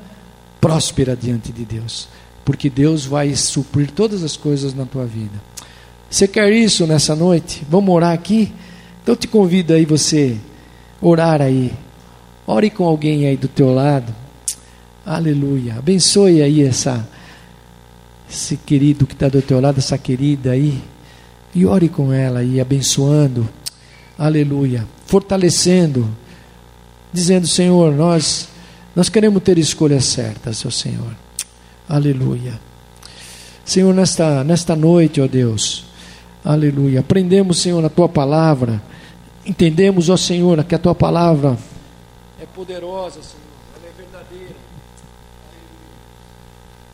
próspera diante de Deus, porque Deus vai suprir todas as coisas na tua vida. Você quer isso nessa noite? Vamos orar aqui? Então eu te convido aí você orar aí. Ore com alguém aí do teu lado. Aleluia. Abençoe aí essa esse querido que está do teu lado, essa querida aí, e ore com ela aí, abençoando, aleluia, fortalecendo, dizendo: Senhor, nós, nós queremos ter escolhas certas, seu Senhor, aleluia. Senhor, nesta, nesta noite, ó Deus, aleluia, aprendemos, Senhor, a tua palavra, entendemos, ó Senhor, que a tua palavra é poderosa, Senhor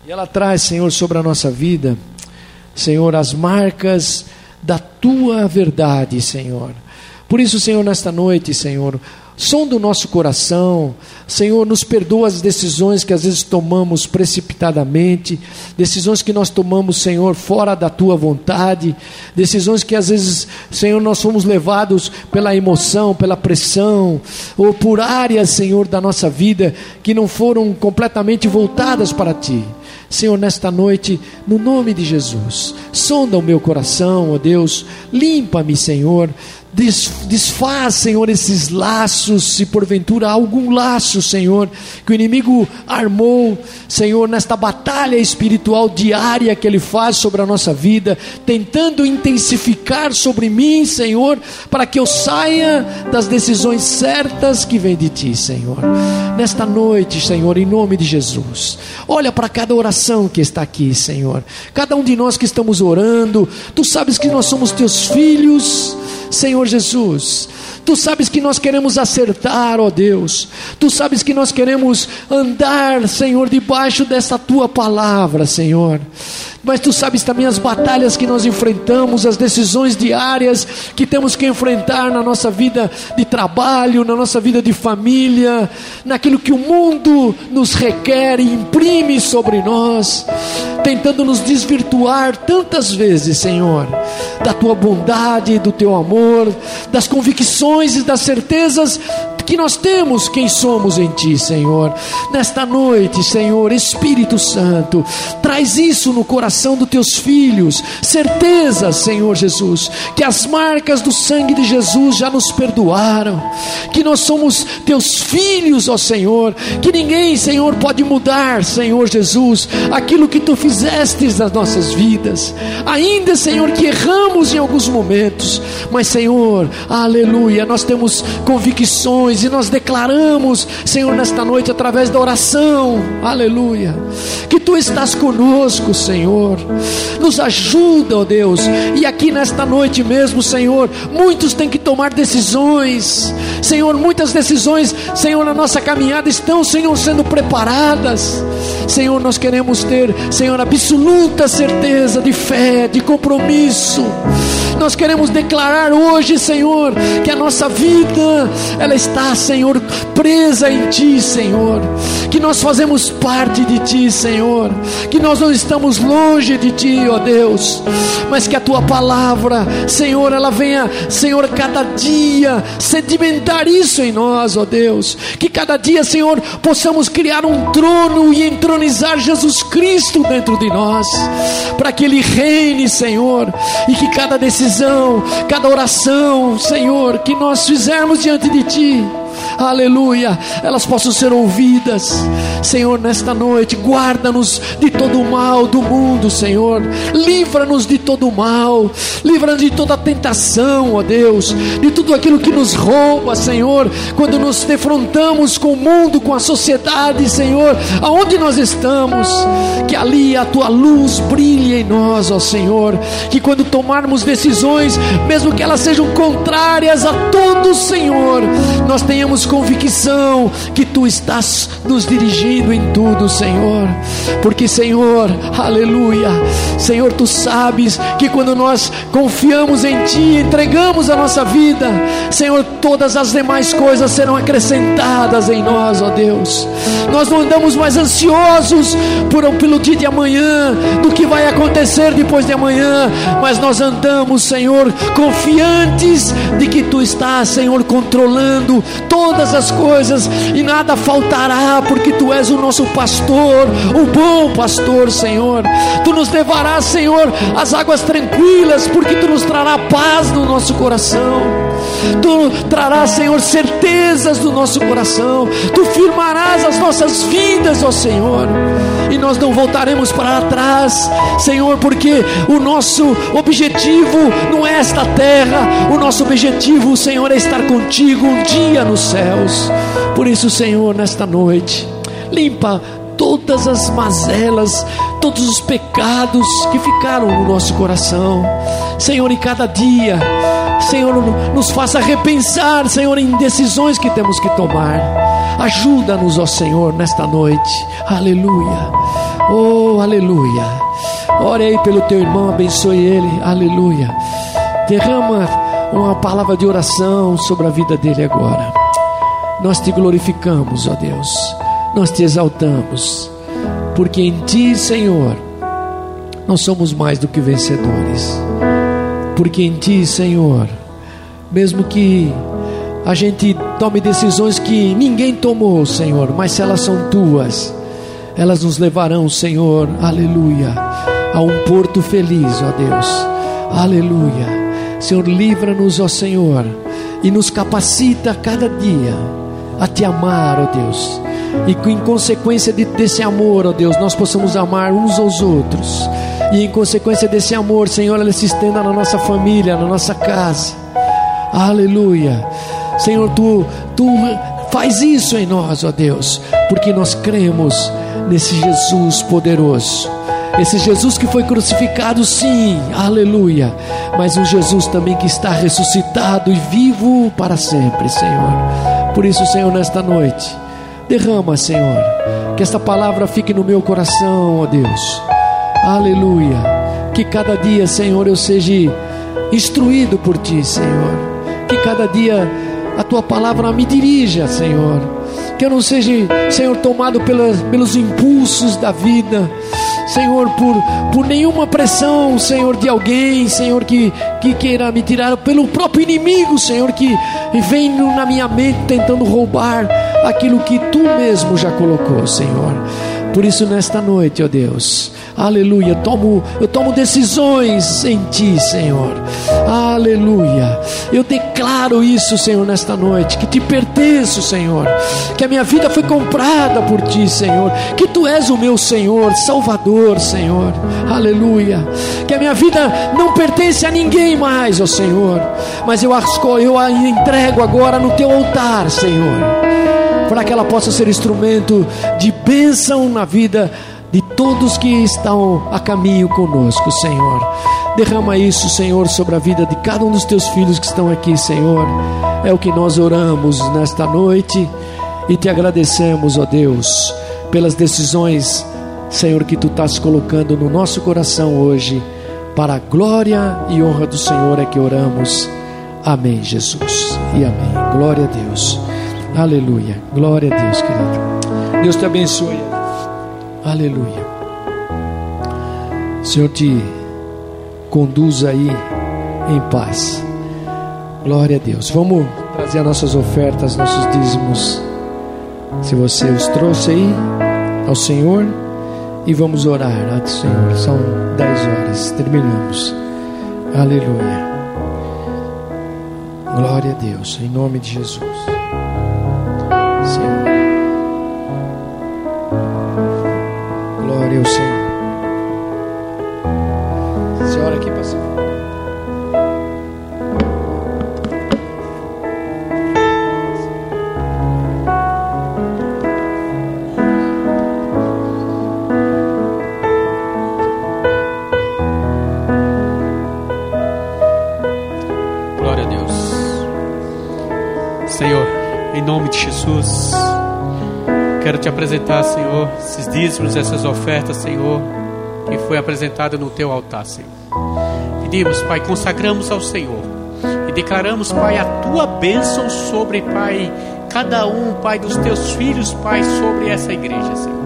E ela traz, Senhor, sobre a nossa vida, Senhor, as marcas da tua verdade, Senhor. Por isso, Senhor, nesta noite, Senhor, som do nosso coração, Senhor, nos perdoa as decisões que às vezes tomamos precipitadamente, decisões que nós tomamos, Senhor, fora da tua vontade, decisões que às vezes, Senhor, nós fomos levados pela emoção, pela pressão, ou por áreas, Senhor, da nossa vida que não foram completamente voltadas para ti. Senhor, nesta noite, no nome de Jesus, sonda o meu coração, ó Deus, limpa-me, Senhor, Desfaz, Senhor, esses laços, se porventura algum laço, Senhor, que o inimigo armou, Senhor, nesta batalha espiritual diária que ele faz sobre a nossa vida, tentando intensificar sobre mim, Senhor, para que eu saia das decisões certas que vêm de Ti, Senhor. Nesta noite, Senhor, em nome de Jesus, olha para cada oração que está aqui, Senhor. Cada um de nós que estamos orando, Tu sabes que nós somos Teus filhos, Senhor Jesus. Tu sabes que nós queremos acertar, ó Deus. Tu sabes que nós queremos andar, Senhor, debaixo dessa tua palavra, Senhor mas tu sabes também as batalhas que nós enfrentamos, as decisões diárias que temos que enfrentar na nossa vida de trabalho, na nossa vida de família, naquilo que o mundo nos requer e imprime sobre nós, tentando nos desvirtuar tantas vezes, Senhor, da tua bondade, do teu amor, das convicções e das certezas que nós temos quem somos em Ti, Senhor. Nesta noite, Senhor, Espírito Santo, traz isso no coração dos Teus filhos, certeza, Senhor Jesus, que as marcas do sangue de Jesus já nos perdoaram, que nós somos Teus filhos, ó Senhor, que ninguém, Senhor, pode mudar, Senhor Jesus, aquilo que Tu fizestes nas nossas vidas, ainda, Senhor, que erramos em alguns momentos, mas, Senhor, aleluia, nós temos convicções e nós declaramos, Senhor, nesta noite, através da oração, aleluia, que Tu estás conosco, Senhor, nos ajuda, ó Deus, e aqui nesta noite mesmo, Senhor, muitos têm que tomar decisões, Senhor, muitas decisões, Senhor, na nossa caminhada estão, Senhor, sendo preparadas, Senhor, nós queremos ter, Senhor, absoluta certeza de fé, de compromisso, Nós queremos declarar hoje, Senhor, que a nossa vida ela está, Senhor, presa em Ti, Senhor. Que nós fazemos parte de Ti, Senhor. Que nós não estamos longe de Ti, ó Deus, mas que a Tua palavra, Senhor, ela venha, Senhor, cada dia sedimentar isso em nós, ó Deus. Que cada dia, Senhor, possamos criar um trono e entronizar Jesus Cristo dentro de nós, para que Ele reine, Senhor, e que cada decisão, cada oração, Senhor, que nós fizermos diante de Ti, aleluia, elas possam ser ouvidas, Senhor, nesta noite, guarda-nos de todo o mal do mundo, Senhor, livra-nos de todo o mal, livra-nos de toda a tentação, ó Deus, de tudo aquilo que nos rouba, Senhor, quando nos defrontamos com o mundo, com a sociedade, Senhor, aonde nós estamos, que ali a tua luz brilhe em nós, ó Senhor, que quando tomarmos decisões, mesmo que elas sejam contrárias a todos, Senhor, nós tenhamos convicção que tu estás nos dirigindo em tudo, Senhor. Porque, Senhor, aleluia, Senhor, tu sabes que quando nós confiamos em ti, entregamos a nossa vida, Senhor, todas as demais coisas serão acrescentadas em nós, ó Deus. Nós não andamos mais ansiosos por, pelo dia de amanhã, do que vai acontecer depois de amanhã, mas nós andamos, Senhor, confiantes de que tu estás, Senhor, controlando todas as coisas e nada faltará, porque tu és o nosso pastor, o bom pastor, Senhor. Tu nos levarás, Senhor, às águas tranquilas, porque tu nos trará paz no nosso coração. Tu trarás, Senhor, certezas do nosso coração. Tu firmarás as nossas vidas, ó Senhor. E nós não voltaremos para trás, Senhor, porque o nosso objetivo não é esta terra, o nosso objetivo, Senhor, é estar contigo um dia nos céus. Por isso, Senhor, nesta noite, limpa todas as mazelas, todos os pecados que ficaram no nosso coração. Senhor, em cada dia, Senhor, nos faça repensar, Senhor, em decisões que temos que tomar. Ajuda-nos, ó Senhor, nesta noite. Aleluia. Oh, aleluia. Ore aí pelo teu irmão, abençoe ele. Aleluia. Derrama uma palavra de oração sobre a vida dele agora. Nós te glorificamos, ó Deus. Nós te exaltamos. Porque em ti, Senhor, nós somos mais do que vencedores. Porque em ti, Senhor, mesmo que a gente tome decisões que ninguém tomou, Senhor, mas se elas são tuas, elas nos levarão, Senhor, aleluia, a um porto feliz, ó Deus, aleluia. Senhor, livra-nos, ó Senhor, e nos capacita a cada dia a te amar, ó Deus, e que em consequência de, desse amor, ó Deus, nós possamos amar uns aos outros, e em consequência desse amor, Senhor, ele se estenda na nossa família, na nossa casa, aleluia. Senhor, tu, tu faz isso em nós, ó Deus, porque nós cremos nesse Jesus poderoso. Esse Jesus que foi crucificado, sim, aleluia. Mas um Jesus também que está ressuscitado e vivo para sempre, Senhor. Por isso, Senhor, nesta noite, derrama, Senhor, que esta palavra fique no meu coração, ó Deus. Aleluia. Que cada dia, Senhor, eu seja instruído por Ti, Senhor. Que cada dia a tua palavra me dirija, Senhor. Que eu não seja, Senhor, tomado pelas, pelos impulsos da vida, Senhor, por, por nenhuma pressão, Senhor, de alguém, Senhor, que, que queira me tirar, pelo próprio inimigo, Senhor, que vem na minha mente tentando roubar aquilo que tu mesmo já colocou, Senhor. Por isso, nesta noite, ó Deus, aleluia, tomo, eu tomo decisões em Ti, Senhor, aleluia. Eu declaro isso, Senhor, nesta noite, que te pertenço, Senhor, que a minha vida foi comprada por Ti, Senhor, que Tu és o meu Senhor, Salvador, Senhor, aleluia. Que a minha vida não pertence a ninguém mais, ó Senhor, mas eu, eu a entrego agora no Teu altar, Senhor. Para que ela possa ser instrumento de bênção na vida de todos que estão a caminho conosco, Senhor. Derrama isso, Senhor, sobre a vida de cada um dos teus filhos que estão aqui, Senhor. É o que nós oramos nesta noite e te agradecemos, ó Deus, pelas decisões, Senhor, que tu estás colocando no nosso coração hoje Para a glória e honra do Senhor é que oramos. Amém, Jesus. E amém. Glória a Deus. Aleluia. Glória a Deus, querido. Deus te abençoe. Aleluia. Senhor te conduz aí em paz. Glória a Deus. Vamos trazer as nossas ofertas, nossos dízimos. Se você os trouxe aí ao Senhor e vamos orar ao Senhor. São 10 horas, terminamos. Aleluia. Glória a Deus, em nome de Jesus. Senhor. Senhora aqui, pastor. Glória a Deus. Senhor, em nome de Jesus, quero te apresentar, Senhor, esses dízimos, essas ofertas, Senhor, que foi apresentado no teu altar, Senhor. Pedimos, Pai, consagramos ao Senhor e declaramos, Pai, a tua bênção sobre, Pai, cada um, Pai, dos teus filhos, Pai, sobre essa igreja, Senhor.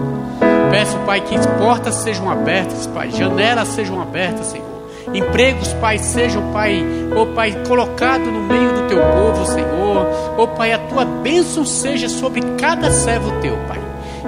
Peço, Pai, que portas sejam abertas, Pai, janelas sejam abertas, Senhor. Empregos, Pai, sejam, Pai, ó Pai, colocado no meio do teu povo, Senhor. Ó Pai, a tua bênção seja sobre cada servo teu, Pai.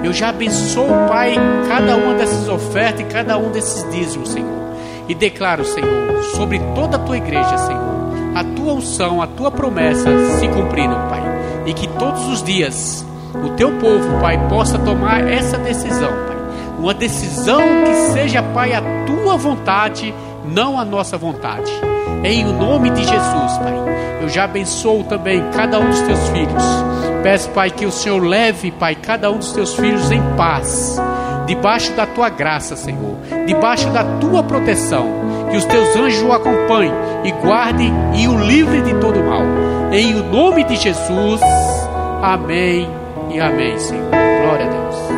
Eu já abençoo, Pai, cada uma dessas ofertas e cada um desses dízimos, Senhor. E declaro, Senhor, sobre toda a tua igreja, Senhor, a tua unção, a tua promessa se cumprindo, Pai. E que todos os dias o teu povo, Pai, possa tomar essa decisão, Pai. Uma decisão que seja, Pai, a tua vontade, não a nossa vontade. Em o nome de Jesus, Pai. Eu já abençoo também cada um dos teus filhos. Peço, Pai, que o Senhor leve, Pai, cada um dos teus filhos em paz, debaixo da tua graça, Senhor, debaixo da tua proteção. Que os teus anjos o acompanhem e guardem e o livre de todo mal. Em o nome de Jesus. Amém e amém, Senhor. Glória a Deus.